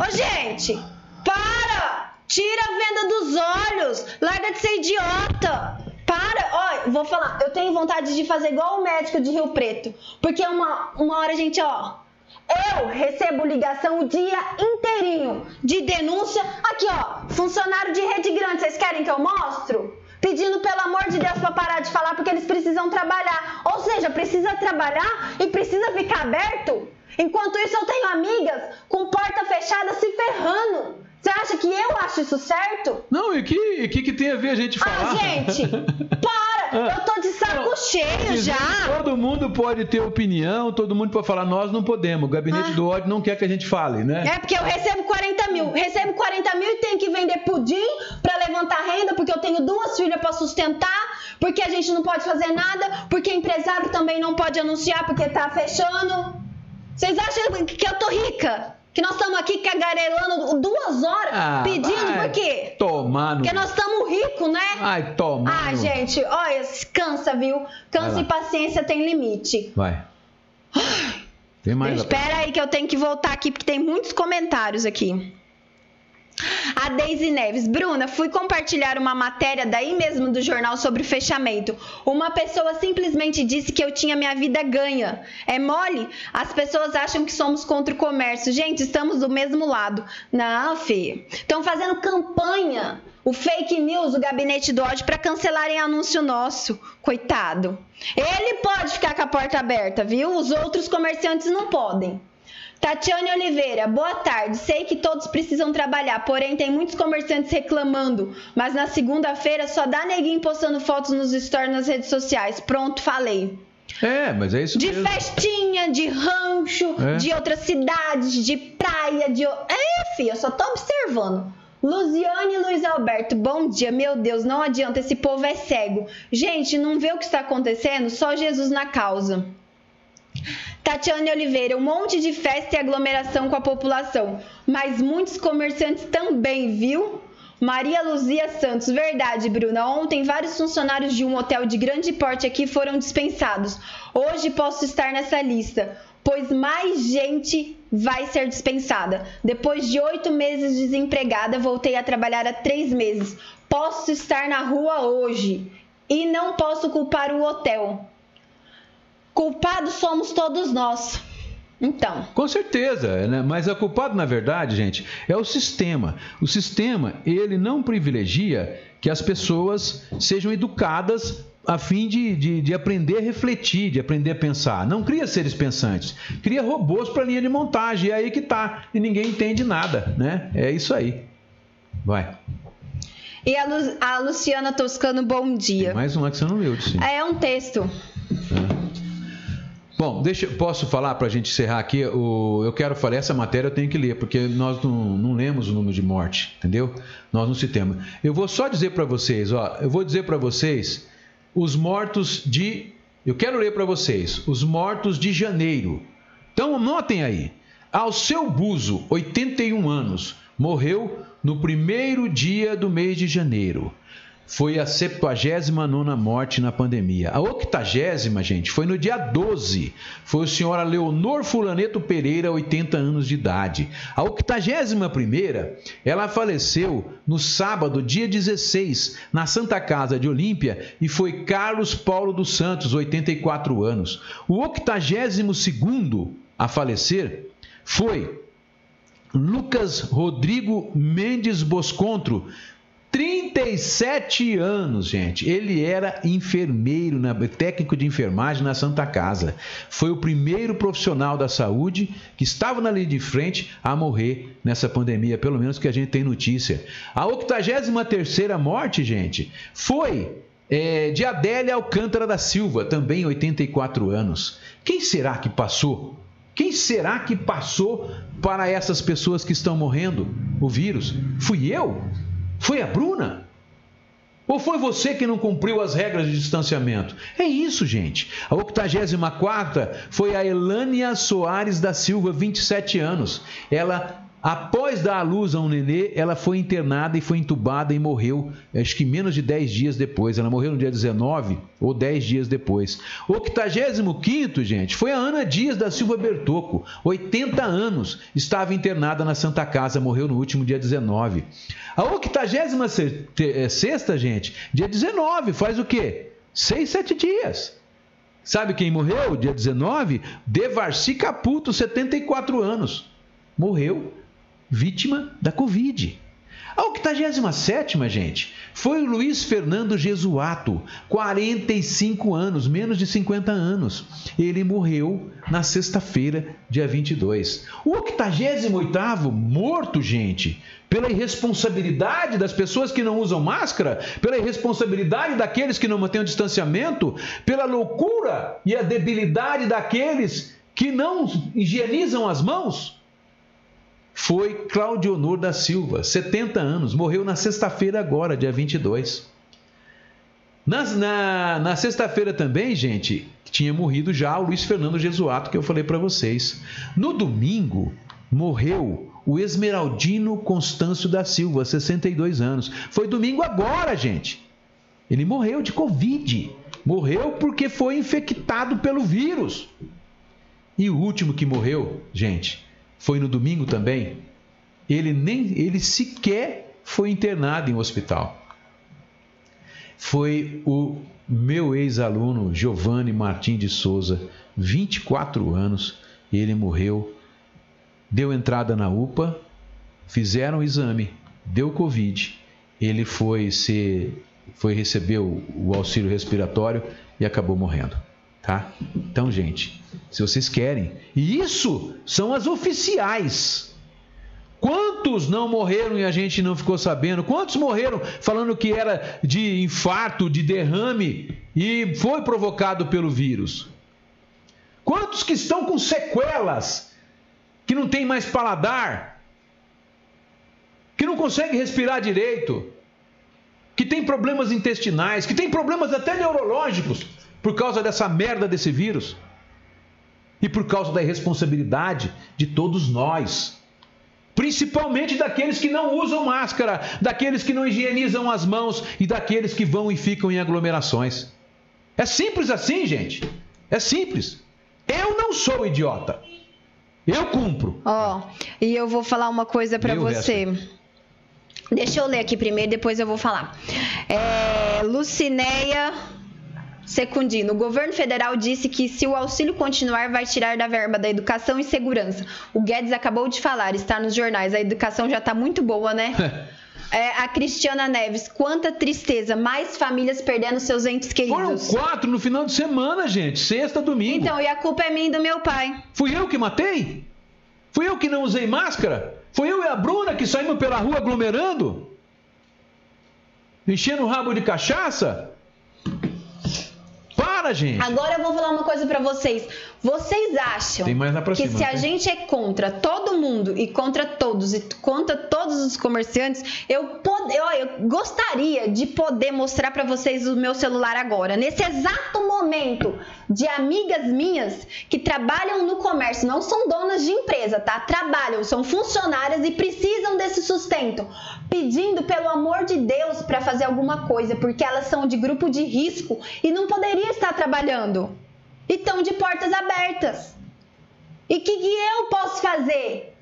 Ô, gente, para! Tira a venda dos olhos! Larga de ser idiota! Para! Ó, vou falar, eu tenho vontade de fazer igual o médico de Rio Preto. Porque uma, uma hora a gente, ó, eu recebo ligação o dia inteirinho de denúncia. Aqui, ó, funcionário de rede grande, vocês querem que eu mostro? Pedindo pelo amor de Deus para parar de falar porque eles precisam trabalhar. Ou seja, precisa trabalhar e precisa ficar aberto. Enquanto isso, eu tenho amigas com porta fechada se ferrando. Você acha que eu acho isso certo? Não, e o que, que, que tem a ver a gente ah, falar? Ah, gente, para! Eu tô de saco cheio já. Todo mundo pode ter opinião, todo mundo pode falar, nós não podemos. O gabinete ah. do ódio não quer que a gente fale, né? É porque eu recebo 40 mil. Recebo 40 mil e tenho que vender pudim para levantar renda, porque eu tenho duas filhas para sustentar, porque a gente não pode fazer nada, porque empresário também não pode anunciar porque tá fechando. Vocês acham que eu tô rica? Que nós estamos aqui cagarelando duas horas ah, pedindo por quê? Tomar Porque nós estamos ricos, né? Ai, toma. Ah, gente, olha, cansa, viu? Cansa e paciência tem limite. Vai. Tem mais Espera aí que eu tenho que voltar aqui porque tem muitos comentários aqui. A Deise Neves, Bruna, fui compartilhar uma matéria daí mesmo do jornal sobre fechamento. Uma pessoa simplesmente disse que eu tinha minha vida ganha. É mole? As pessoas acham que somos contra o comércio. Gente, estamos do mesmo lado. Não, Fê. Estão fazendo campanha, o fake news, o gabinete do ódio, para cancelarem anúncio nosso. Coitado. Ele pode ficar com a porta aberta, viu? Os outros comerciantes não podem. Tatiane Oliveira, boa tarde. Sei que todos precisam trabalhar, porém tem muitos comerciantes reclamando. Mas na segunda-feira só dá neguinho postando fotos nos stories nas redes sociais. Pronto, falei. É, mas é isso de mesmo. De festinha, de rancho, é. de outras cidades, de praia, de. É, filha, eu só tô observando. Luziane e Luiz Alberto, bom dia. Meu Deus, não adianta, esse povo é cego. Gente, não vê o que está acontecendo? Só Jesus na causa. Tatiane Oliveira, um monte de festa e aglomeração com a população, mas muitos comerciantes também, viu? Maria Luzia Santos, verdade, Bruna. Ontem vários funcionários de um hotel de grande porte aqui foram dispensados. Hoje posso estar nessa lista, pois mais gente vai ser dispensada. Depois de oito meses desempregada, voltei a trabalhar há três meses. Posso estar na rua hoje e não posso culpar o hotel. Culpados somos todos nós. Então. Com certeza, né? mas o culpado, na verdade, gente, é o sistema. O sistema, ele não privilegia que as pessoas sejam educadas a fim de, de, de, aprender a refletir, de aprender a pensar. Não cria seres pensantes, cria robôs para linha de montagem. É aí que tá. E ninguém entende nada, né? É isso aí. Vai. E a, Lu, a Luciana Toscano, bom dia. Tem mais uma que você não leu, sim. É um texto. Bom, deixa, posso falar para a gente encerrar aqui? O, eu quero falar, essa matéria eu tenho que ler, porque nós não, não lemos o número de morte, entendeu? Nós não citamos. Eu vou só dizer para vocês, ó, eu vou dizer para vocês os mortos de. Eu quero ler para vocês, os mortos de janeiro. Então, notem aí. Ao seu Buzo, 81 anos, morreu no primeiro dia do mês de janeiro foi a 79 morte na pandemia. A 80, gente, foi no dia 12. Foi o senhor Leonor Fulaneto Pereira, 80 anos de idade. A 81, ela faleceu no sábado, dia 16, na Santa Casa de Olímpia, e foi Carlos Paulo dos Santos, 84 anos. O 82 a falecer foi Lucas Rodrigo Mendes Boscontro, 37 anos, gente. Ele era enfermeiro, técnico de enfermagem na Santa Casa. Foi o primeiro profissional da saúde que estava na linha de frente a morrer nessa pandemia, pelo menos que a gente tem notícia. A 83 morte, gente, foi é, de Adélia Alcântara da Silva, também 84 anos. Quem será que passou? Quem será que passou para essas pessoas que estão morrendo o vírus? Fui eu? Foi a Bruna? Ou foi você que não cumpriu as regras de distanciamento? É isso, gente. A 84 foi a Elânia Soares da Silva, 27 anos. Ela Após dar à luz a um nenê, ela foi internada e foi entubada e morreu, acho que menos de 10 dias depois. Ela morreu no dia 19 ou 10 dias depois. O 85, gente, foi a Ana Dias da Silva Bertoco, 80 anos, estava internada na Santa Casa, morreu no último dia 19. A 86, gente, dia 19, faz o quê? Seis, sete dias. Sabe quem morreu? Dia 19? Devarci Caputo, 74 anos. Morreu vítima da Covid. A 87, gente, foi o Luiz Fernando Jesuato, 45 anos, menos de 50 anos. Ele morreu na sexta-feira, dia 22. O 88, morto, gente, pela irresponsabilidade das pessoas que não usam máscara, pela irresponsabilidade daqueles que não mantêm o distanciamento, pela loucura e a debilidade daqueles que não higienizam as mãos foi Cláudio Honor da Silva, 70 anos, morreu na sexta-feira agora, dia 22. Na, na, sexta-feira também, gente, tinha morrido já o Luiz Fernando Jesuato, que eu falei para vocês. No domingo, morreu o Esmeraldino Constâncio da Silva, 62 anos. Foi domingo agora, gente. Ele morreu de Covid. Morreu porque foi infectado pelo vírus. E o último que morreu, gente, foi no domingo também, ele nem ele sequer foi internado em um hospital. Foi o meu ex-aluno Giovanni Martins de Souza, 24 anos, ele morreu, deu entrada na UPA, fizeram o exame, deu Covid, ele foi ser foi receber o, o auxílio respiratório e acabou morrendo tá? Então, gente, se vocês querem, e isso são as oficiais. Quantos não morreram e a gente não ficou sabendo? Quantos morreram falando que era de infarto, de derrame e foi provocado pelo vírus? Quantos que estão com sequelas, que não tem mais paladar, que não consegue respirar direito, que tem problemas intestinais, que tem problemas até neurológicos? por causa dessa merda desse vírus e por causa da irresponsabilidade de todos nós. Principalmente daqueles que não usam máscara, daqueles que não higienizam as mãos e daqueles que vão e ficam em aglomerações. É simples assim, gente. É simples. Eu não sou idiota. Eu cumpro. Ó, oh, e eu vou falar uma coisa para você. Resto. Deixa eu ler aqui primeiro, depois eu vou falar. É, Lucinéia Secundino, o governo federal disse que se o auxílio continuar, vai tirar da verba da educação e segurança. O Guedes acabou de falar, está nos jornais. A educação já está muito boa, né? É, a Cristiana Neves, quanta tristeza, mais famílias perdendo seus entes queridos. Foram quatro no final de semana, gente, sexta, domingo. Então, e a culpa é minha e do meu pai. Fui eu que matei? Fui eu que não usei máscara? Fui eu e a Bruna que saímos pela rua aglomerando? Enchendo o rabo de cachaça? Gente. Agora eu vou falar uma coisa para vocês. Vocês acham que se a gente é contra todo mundo e contra todos e contra todos os comerciantes, eu, pod... eu, eu gostaria de poder mostrar para vocês o meu celular agora, nesse exato momento, de amigas minhas que trabalham no comércio, não são donas de empresa, tá? Trabalham, são funcionárias e precisam desse sustento, pedindo pelo amor de Deus para fazer alguma coisa, porque elas são de grupo de risco e não poderia estar trabalhando e estão de portas abertas. E o que, que eu posso fazer?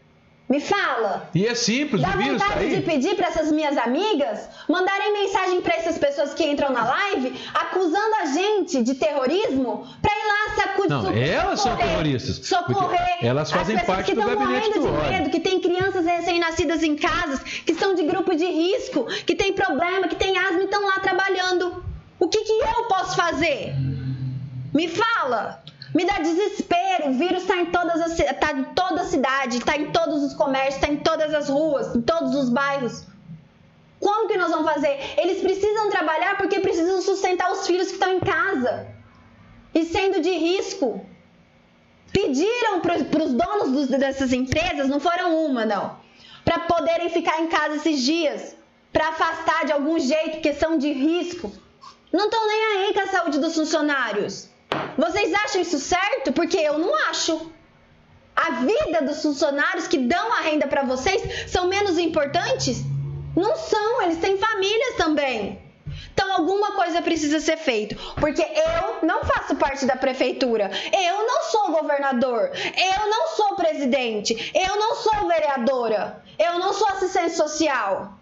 Me fala. E é simples, Dá o vírus vontade tá aí. de pedir para essas minhas amigas mandarem mensagem para essas pessoas que entram na live acusando a gente de terrorismo para ir lá sacudir. Não, elas são terroristas. Socorrer. Elas fazem parte do gabinete do de medo, que tem crianças recém-nascidas em casas, que são de grupo de risco, que tem problema, que tem asma e estão lá trabalhando. O que, que eu posso fazer? Me fala. Me dá desespero. O vírus está em, todas as, tá em toda a cidade, está em todos os comércios, está em todas as ruas, em todos os bairros. Como que nós vamos fazer? Eles precisam trabalhar porque precisam sustentar os filhos que estão em casa. E sendo de risco. Pediram para os donos dos, dessas empresas, não foram uma, não, para poderem ficar em casa esses dias, para afastar de algum jeito, porque são de risco. Não estão nem aí com a saúde dos funcionários. Vocês acham isso certo? Porque eu não acho. A vida dos funcionários que dão a renda para vocês são menos importantes? Não são, eles têm famílias também. Então alguma coisa precisa ser feita, porque eu não faço parte da prefeitura, eu não sou governador, eu não sou presidente, eu não sou vereadora, eu não sou assistente social.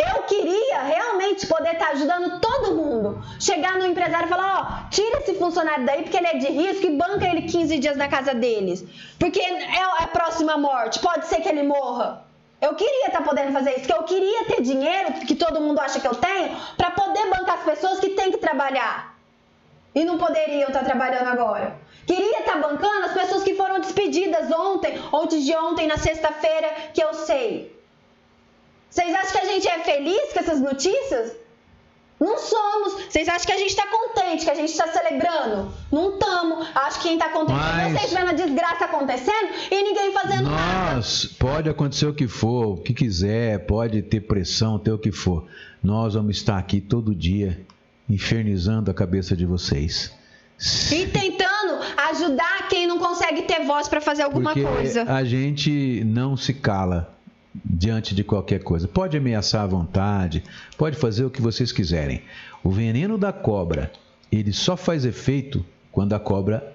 Eu queria realmente poder estar tá ajudando todo mundo. Chegar no empresário e falar: ó, tira esse funcionário daí porque ele é de risco e banca ele 15 dias na casa deles. Porque é a próxima morte, pode ser que ele morra. Eu queria estar tá podendo fazer isso, que eu queria ter dinheiro, que todo mundo acha que eu tenho, para poder bancar as pessoas que têm que trabalhar e não poderiam estar tá trabalhando agora. Queria estar tá bancando as pessoas que foram despedidas ontem, antes de ontem, na sexta-feira, que eu sei. Vocês acham que a gente é feliz com essas notícias? Não somos. Vocês acham que a gente está contente, que a gente está celebrando? Não estamos. Acho que quem está contente Mas... é vocês vendo a desgraça acontecendo e ninguém fazendo Nós, nada. Nós, pode acontecer o que for, o que quiser, pode ter pressão, ter o que for. Nós vamos estar aqui todo dia infernizando a cabeça de vocês. E tentando ajudar quem não consegue ter voz para fazer alguma Porque coisa. A gente não se cala diante de qualquer coisa. Pode ameaçar à vontade, pode fazer o que vocês quiserem. O veneno da cobra, ele só faz efeito quando a cobra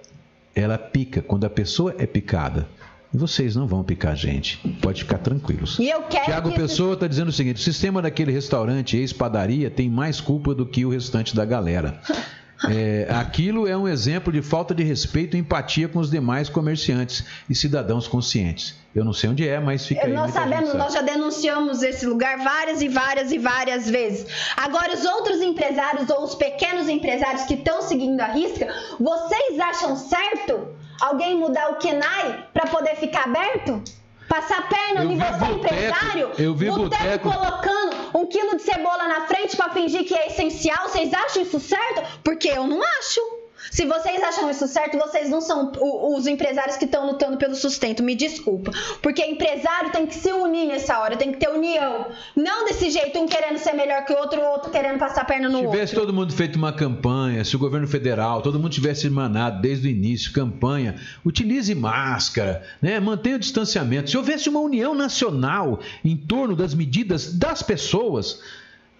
ela pica, quando a pessoa é picada. Vocês não vão picar a gente. Pode ficar tranquilos. E eu quero Tiago que Pessoa está dizendo o seguinte: o sistema daquele restaurante ex-padaria tem mais culpa do que o restante da galera. É, aquilo é um exemplo de falta de respeito e empatia com os demais comerciantes e cidadãos conscientes. Eu não sei onde é, mas fica aí. Nós sabemos, nós já denunciamos esse lugar várias e várias e várias vezes. Agora, os outros empresários ou os pequenos empresários que estão seguindo a risca, vocês acham certo alguém mudar o KENAI para poder ficar aberto? Passar a perna eu em você, empresário? Eu vi boteco, boteco colocando um quilo de cebola na frente para fingir que é essencial. Vocês acham isso certo? Porque eu não acho. Se vocês acham isso certo, vocês não são os empresários que estão lutando pelo sustento. Me desculpa. Porque empresário tem que se unir nessa hora, tem que ter união. Não desse jeito, um querendo ser melhor que o outro, o outro querendo passar a perna no outro. Se tivesse todo mundo feito uma campanha, se o governo federal, todo mundo tivesse emanado desde o início, campanha, utilize máscara, né? mantenha o distanciamento. Se houvesse uma união nacional em torno das medidas das pessoas,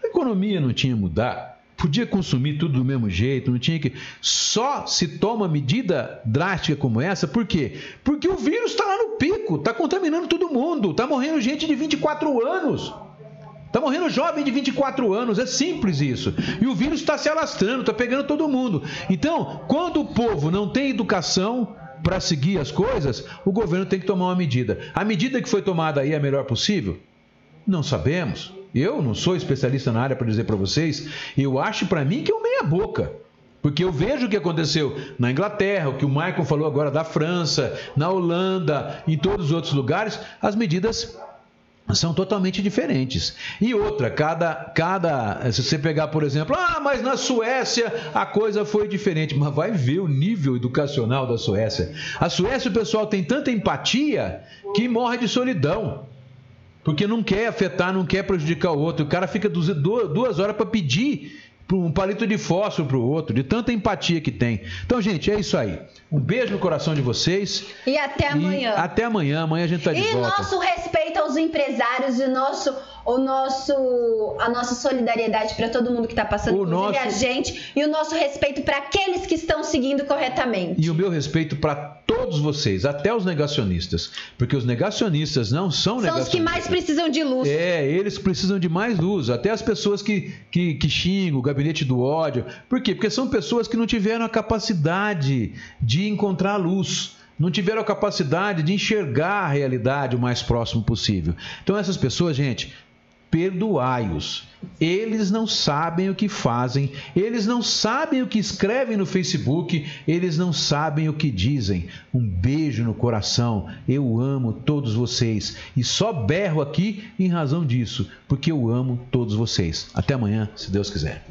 a economia não tinha mudado podia consumir tudo do mesmo jeito, não tinha que. Só se toma medida drástica como essa, por quê? Porque o vírus está lá no pico, está contaminando todo mundo, está morrendo gente de 24 anos. Está morrendo jovem de 24 anos, é simples isso. E o vírus está se alastrando, está pegando todo mundo. Então, quando o povo não tem educação para seguir as coisas, o governo tem que tomar uma medida. A medida que foi tomada aí é a melhor possível? Não sabemos. Eu não sou especialista na área para dizer para vocês. Eu acho para mim que é um meia boca. Porque eu vejo o que aconteceu na Inglaterra, o que o Michael falou agora da França, na Holanda, em todos os outros lugares, as medidas são totalmente diferentes. E outra, cada, cada. Se você pegar, por exemplo, ah, mas na Suécia a coisa foi diferente. Mas vai ver o nível educacional da Suécia. A Suécia, o pessoal tem tanta empatia que morre de solidão. Porque não quer afetar, não quer prejudicar o outro. O cara fica duas horas para pedir um palito de fósforo para o outro, de tanta empatia que tem. Então, gente, é isso aí. Um beijo no coração de vocês. E até amanhã. E até amanhã. Amanhã a gente está de e volta. E nosso respeito aos empresários e nosso o nosso, a nossa solidariedade para todo mundo que está passando, o nosso... a gente, e o nosso respeito para aqueles que estão seguindo corretamente. E o meu respeito para todos vocês, até os negacionistas, porque os negacionistas não são, são negacionistas. São os que mais precisam de luz. É, eles precisam de mais luz, até as pessoas que, que, que xingam, o gabinete do ódio. Por quê? Porque são pessoas que não tiveram a capacidade de encontrar luz não tiveram a capacidade de enxergar a realidade o mais próximo possível. Então, essas pessoas, gente, perdoai-os. Eles não sabem o que fazem, eles não sabem o que escrevem no Facebook, eles não sabem o que dizem. Um beijo no coração, eu amo todos vocês e só berro aqui em razão disso, porque eu amo todos vocês. Até amanhã, se Deus quiser.